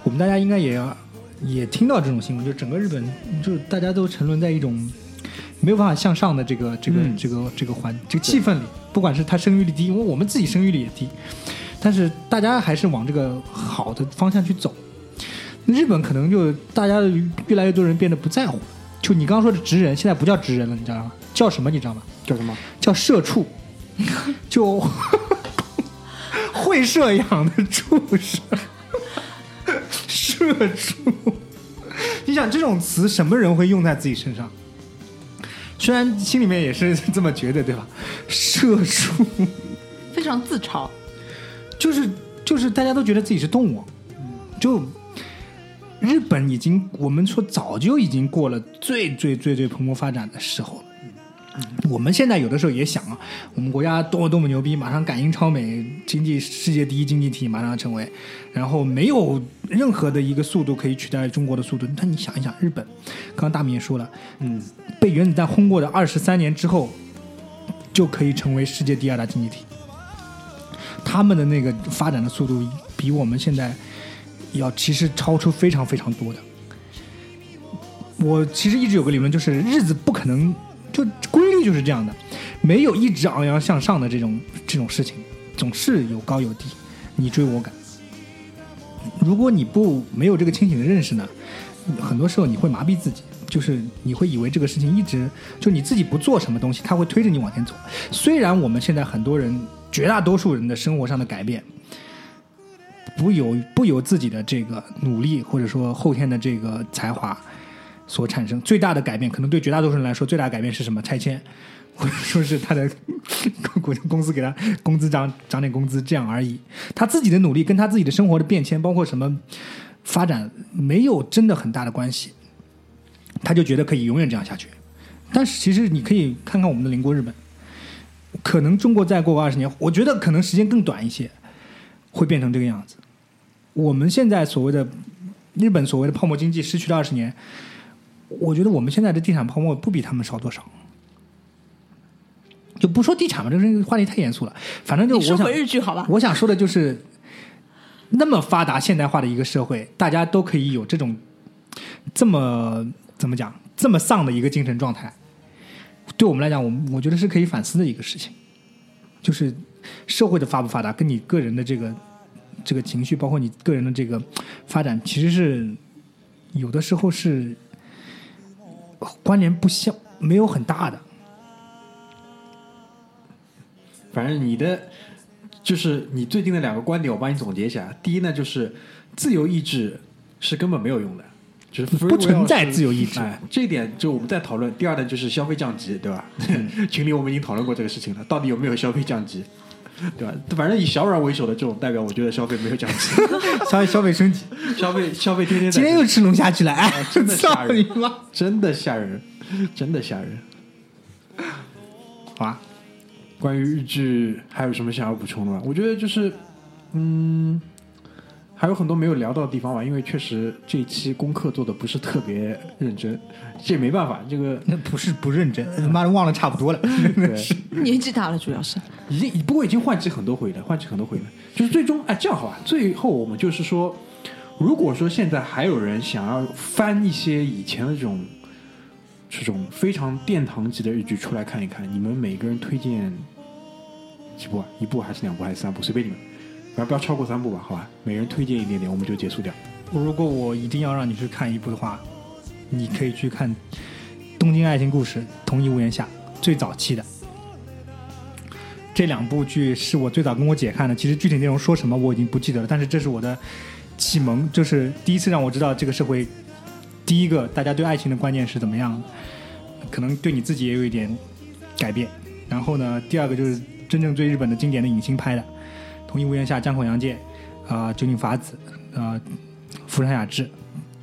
我们大家应该也要也听到这种新闻，就整个日本就大家都沉沦在一种没有办法向上的这个这个、
嗯
这个这个环这个气氛里，不管是他生育率低，因为我们自己生育率也低，但是大家还是往这个好的方向去走。日本可能就大家越来越多人变得不在乎，就你刚刚说的直人，现在不叫直人了，你知道吗？叫什么？你知道吗？
叫什么？
叫社畜，就 会社养的畜生，社畜。你想这种词，什么人会用在自己身上？虽然心里面也是这么觉得，对吧？社畜
非常自嘲。
就是就是大家都觉得自己是动物，就日本已经我们说早就已经过了最最最最蓬勃发展的时候了。我们现在有的时候也想啊，我们国家多么多么牛逼，马上赶英超美，经济世界第一经济体马上要成为，然后没有任何的一个速度可以取代中国的速度。但你想一想，日本，刚刚大明也说了，
嗯，
被原子弹轰过的二十三年之后，就可以成为世界第二大经济体。他们的那个发展的速度比我们现在要其实超出非常非常多的。我其实一直有个理论，就是日子不可能就规律就是这样的，没有一直昂扬向上的这种这种事情，总是有高有低，你追我赶。如果你不没有这个清醒的认识呢，很多时候你会麻痹自己，就是你会以为这个事情一直就你自己不做什么东西，它会推着你往前走。虽然我们现在很多人，绝大多数人的生活上的改变，不由不由自己的这个努力或者说后天的这个才华所产生，最大的改变可能对绝大多数人来说，最大的改变是什么？拆迁。或者说是他的公 公司给他工资涨涨点工资这样而已，他自己的努力跟他自己的生活的变迁，包括什么发展，没有真的很大的关系。他就觉得可以永远这样下去，但是其实你可以看看我们的邻国日本，可能中国再过个二十年，我觉得可能时间更短一些，会变成这个样子。我们现在所谓的日本所谓的泡沫经济失去了二十年，我觉得我们现在的地产泡沫不比他们少多少。就不说地产吧，这个话题太严肃了。反正就我想
日剧好吧？
我想说的就是，那么发达现代化的一个社会，大家都可以有这种这么怎么讲，这么丧的一个精神状态。对我们来讲，我们我觉得是可以反思的一个事情，就是社会的发不发达，跟你个人的这个这个情绪，包括你个人的这个发展，其实是有的时候是关联不相没有很大的。
反正你的就是你最近的两个观点，我帮你总结一下。第一呢，就是自由意志是根本没有用的，就是
不存在自由意志
哎，这一点就我们在讨论。第二呢，就是消费降级，对吧？群里我们已经讨论过这个事情了，到底有没有消费降级，对吧？反正以小软为首的这种代表，我觉得消费没有降级，
消费消费升级，
消费消费天天在
今天又吃龙虾去了，哎，
真的吓人
吗！
真的吓人，真的吓人。
好啊，
关于日剧还有什么想要补充的吗？我觉得就是，嗯，还有很多没有聊到的地方吧，因为确实这一期功课做的不是特别认真，这也没办法，这个
那不是不认真，他妈的忘了差不多了。
对，
年纪大了，主要是
已经不过已经换季很多回了，换季很多回了，就是最终哎这样好吧，最后我们就是说，如果说现在还有人想要翻一些以前的这种这种非常殿堂级的日剧出来看一看，你们每个人推荐几部啊？一部还是两部还是三部？随便你们，反正不要超过三部吧，好吧？每人推荐一点点，我们就结束掉。
如果我一定要让你去看一部的话，你可以去看《东京爱情故事》《同一屋檐下》最早期的。这两部剧是我最早跟我姐看的，其实具体内容说什么我已经不记得了，但是这是我的启蒙，就是第一次让我知道这个社会，第一个大家对爱情的观念是怎么样的，可能对你自己也有一点改变。然后呢，第二个就是真正最日本的经典的影星拍的，《同一屋檐下》江口洋介，啊、酒井法子，呃，福山雅治，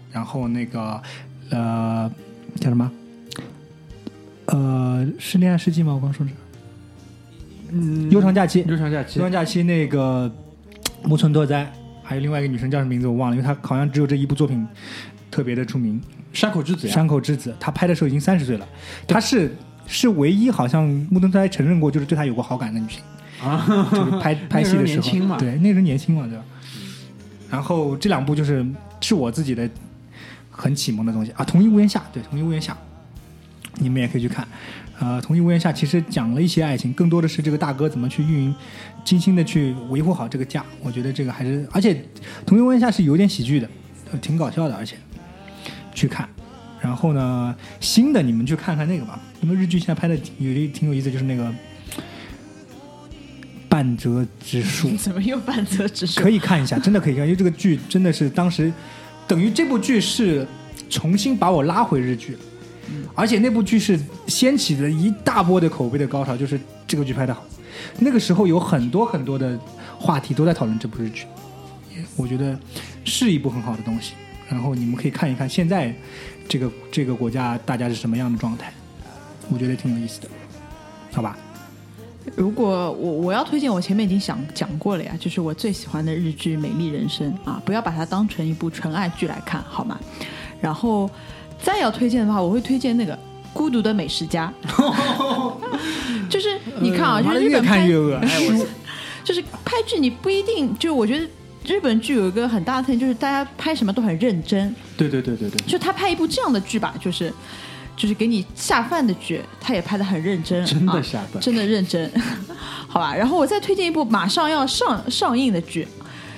然后那个呃叫什么？呃，是恋爱世纪吗？我刚说的是。
嗯
悠长假期，
悠长假期
悠长假期那个木村拓哉，还有另外一个女生叫什么名字我忘了，因为她好像只有这一部作品特别的出名。
山口智子呀，
山口智子，她拍的时候已经三十岁了，她是是唯一好像木村拓哉承认过，就是对她有过好感的女性。
啊，
就是拍 拍戏的时候，对，那时候年轻嘛，对吧？然后这两部就是是我自己的很启蒙的东西啊，《同一屋檐下》对，《同一屋檐下》，你们也可以去看。呃，《同一屋檐下》其实讲了一些爱情，更多的是这个大哥怎么去运营，精心的去维护好这个家。我觉得这个还是，而且《同一屋檐下》是有点喜剧的，呃挺搞笑的，而且去看。然后呢，新的你们去看看那个吧，因为日剧现在拍的有的挺有意思，就是那个半折之树。
怎么又半泽直树？
可以看一下，真的可以看，因为这个剧真的是当时等于这部剧是重新把我拉回日剧，而且那部剧是掀起了一大波的口碑的高潮，就是这个剧拍的好。那个时候有很多很多的话题都在讨论这部日剧，我觉得是一部很好的东西。然后你们可以看一看现在这个这个国家大家是什么样的状态，我觉得挺有意思的，好吧？
如果我我要推荐，我前面已经想讲过了呀，就是我最喜欢的日剧《美丽人生》啊，不要把它当成一部纯爱剧来看，好吗？然后再要推荐的话，我会推荐那个《孤独的美食家》，就是你看啊，就是日本拍
看越恶。
心就是拍剧，你不一定就我觉得日本剧有一个很大的特点，就是大家拍什么都很认真，
对对对对对，
就他拍一部这样的剧吧，就是就是给你下饭的剧，他也拍的很认真，
真的
啊
下饭
真的认真，好吧。然后我再推荐一部马上要上上映的剧，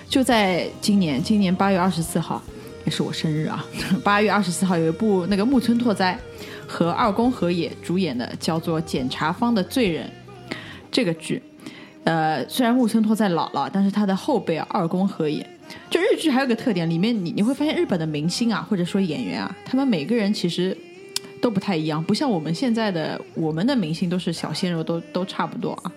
就在今年，今年八月二十四号，也是我生日啊。八月二十四号有一部那个木村拓哉和二宫和也主演的，叫做《检察方的罪人》这个剧。呃，虽然木村拓哉老了，但是他的后辈啊，二宫和也，就日剧还有个特点，里面你你会发现日本的明星啊，或者说演员啊，他们每个人其实都不太一样，不像我们现在的我们的明星都是小鲜肉，都都差不多啊。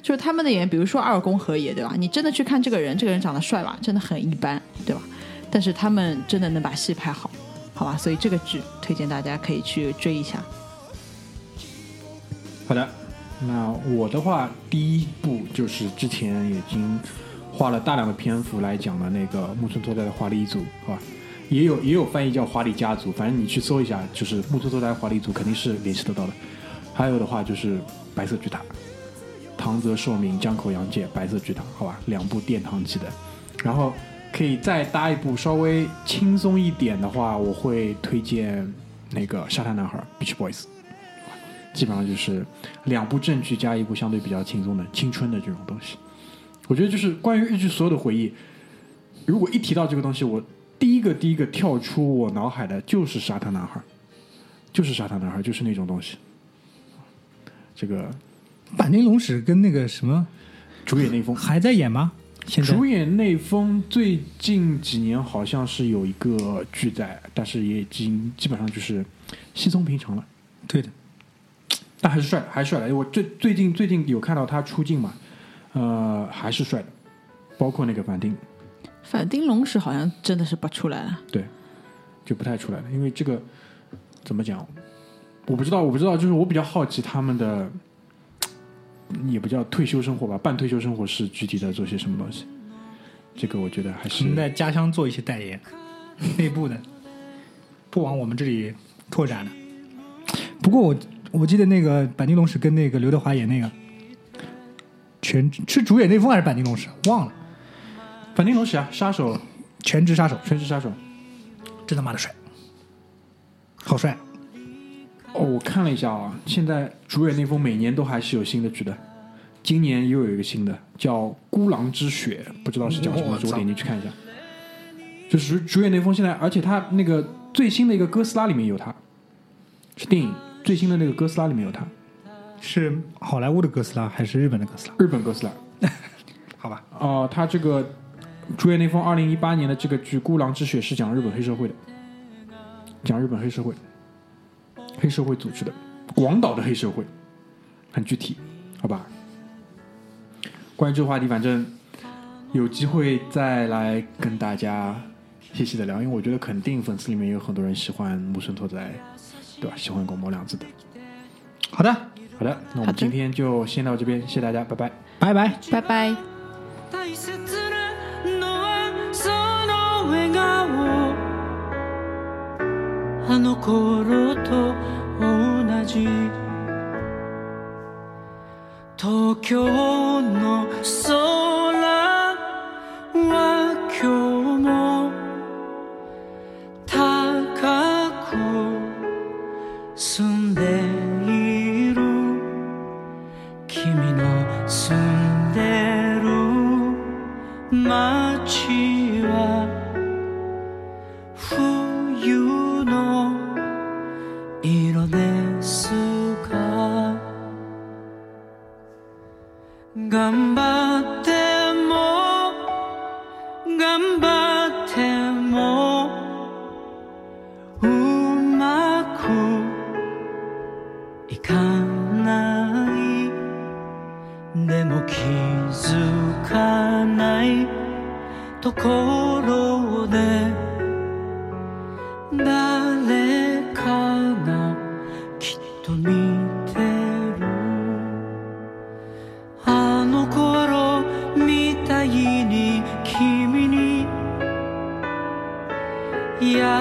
就是他们的演员，比如说二宫和也，对吧？你真的去看这个人，这个人长得帅吧，真的很一般，对吧？但是他们真的能把戏拍好，好吧？所以这个剧推荐大家可以去追一下。
好的，那我的话，第一部就是之前已经花了大量的篇幅来讲的那个木村拓哉的华丽一族，好吧？也有也有翻译叫华丽家族，反正你去搜一下，就是木村拓哉华丽族肯定是联系得到的。还有的话就是白色巨塔，唐泽寿明、江口洋介，白色巨塔，好吧，两部殿堂级的。然后可以再搭一部稍微轻松一点的话，我会推荐那个沙滩男孩 Beach Boys。基本上就是两部正剧加一部相对比较轻松的青春的这种东西。我觉得就是关于日剧所有的回忆，如果一提到这个东西，我第一个第一个跳出我脑海的就是沙滩男孩，就是沙滩男孩，就是那种东西。这个
坂田龙史跟那个什么
主演内丰，
还在演吗？现在
主演内丰最近几年好像是有一个剧在，但是也已经基本上就是稀松平常了。
对的，
但还是帅，还是帅的。我最最近最近有看到他出镜嘛，呃，还是帅的，包括那个反町，
反町隆史好像真的是不出来了。
对，就不太出来了，因为这个怎么讲，我不知道，我不知道，就是我比较好奇他们的，也不叫退休生活吧，半退休生活是具体在做些什么东西。这个我觉得还是
能在家乡做一些代言，内部的，不往我们这里拓展的。不过我我记得那个板丁龙史跟那个刘德华演那个，全是主演内封还是板丁龙史忘了，
反町隆史啊，杀手，
全职杀手
全职杀手。
真他妈的帅，好帅！
哦，我看了一下啊，现在主演那封每年都还是有新的剧的，今年又有一个新的叫《孤狼之血》，不知道是讲什么
我，
点进去看一下。就是主演那封现在，而且他那个最新的一个哥斯拉里面有他，是电影最新的那个哥斯拉里面有他，
是好莱坞的哥斯拉还是日本的哥斯拉？
日本哥斯拉。
好吧，
哦、他这个主演内丰二零一八年的这个剧《孤狼之血》是讲日本黑社会的，讲日本黑社会，黑社会组织的，广岛的黑社会，很具体，好吧？关于这个话题，反正有机会再来跟大家细细的聊，因为我觉得肯定粉丝里面有很多人喜欢木村拓哉，对吧？喜欢广播两字的。
好的，
好的，那我们今天就先到这边，谢谢大家，拜拜。
拜拜。
拜拜。
笑顔。あの頃と同じ。東京の空は頑張っても頑張ってもうまくいかない。でも気づかないところ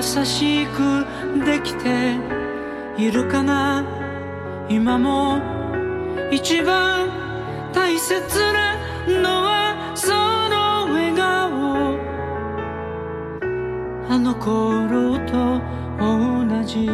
優しくできているかな？今も一番大切なのはその笑顔。あの頃と同じ。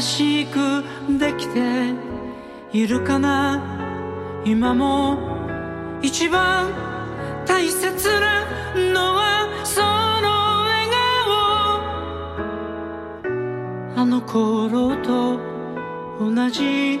しくできているかな？今も一番大切なのはその笑顔。あの頃と同じあの頃と同じ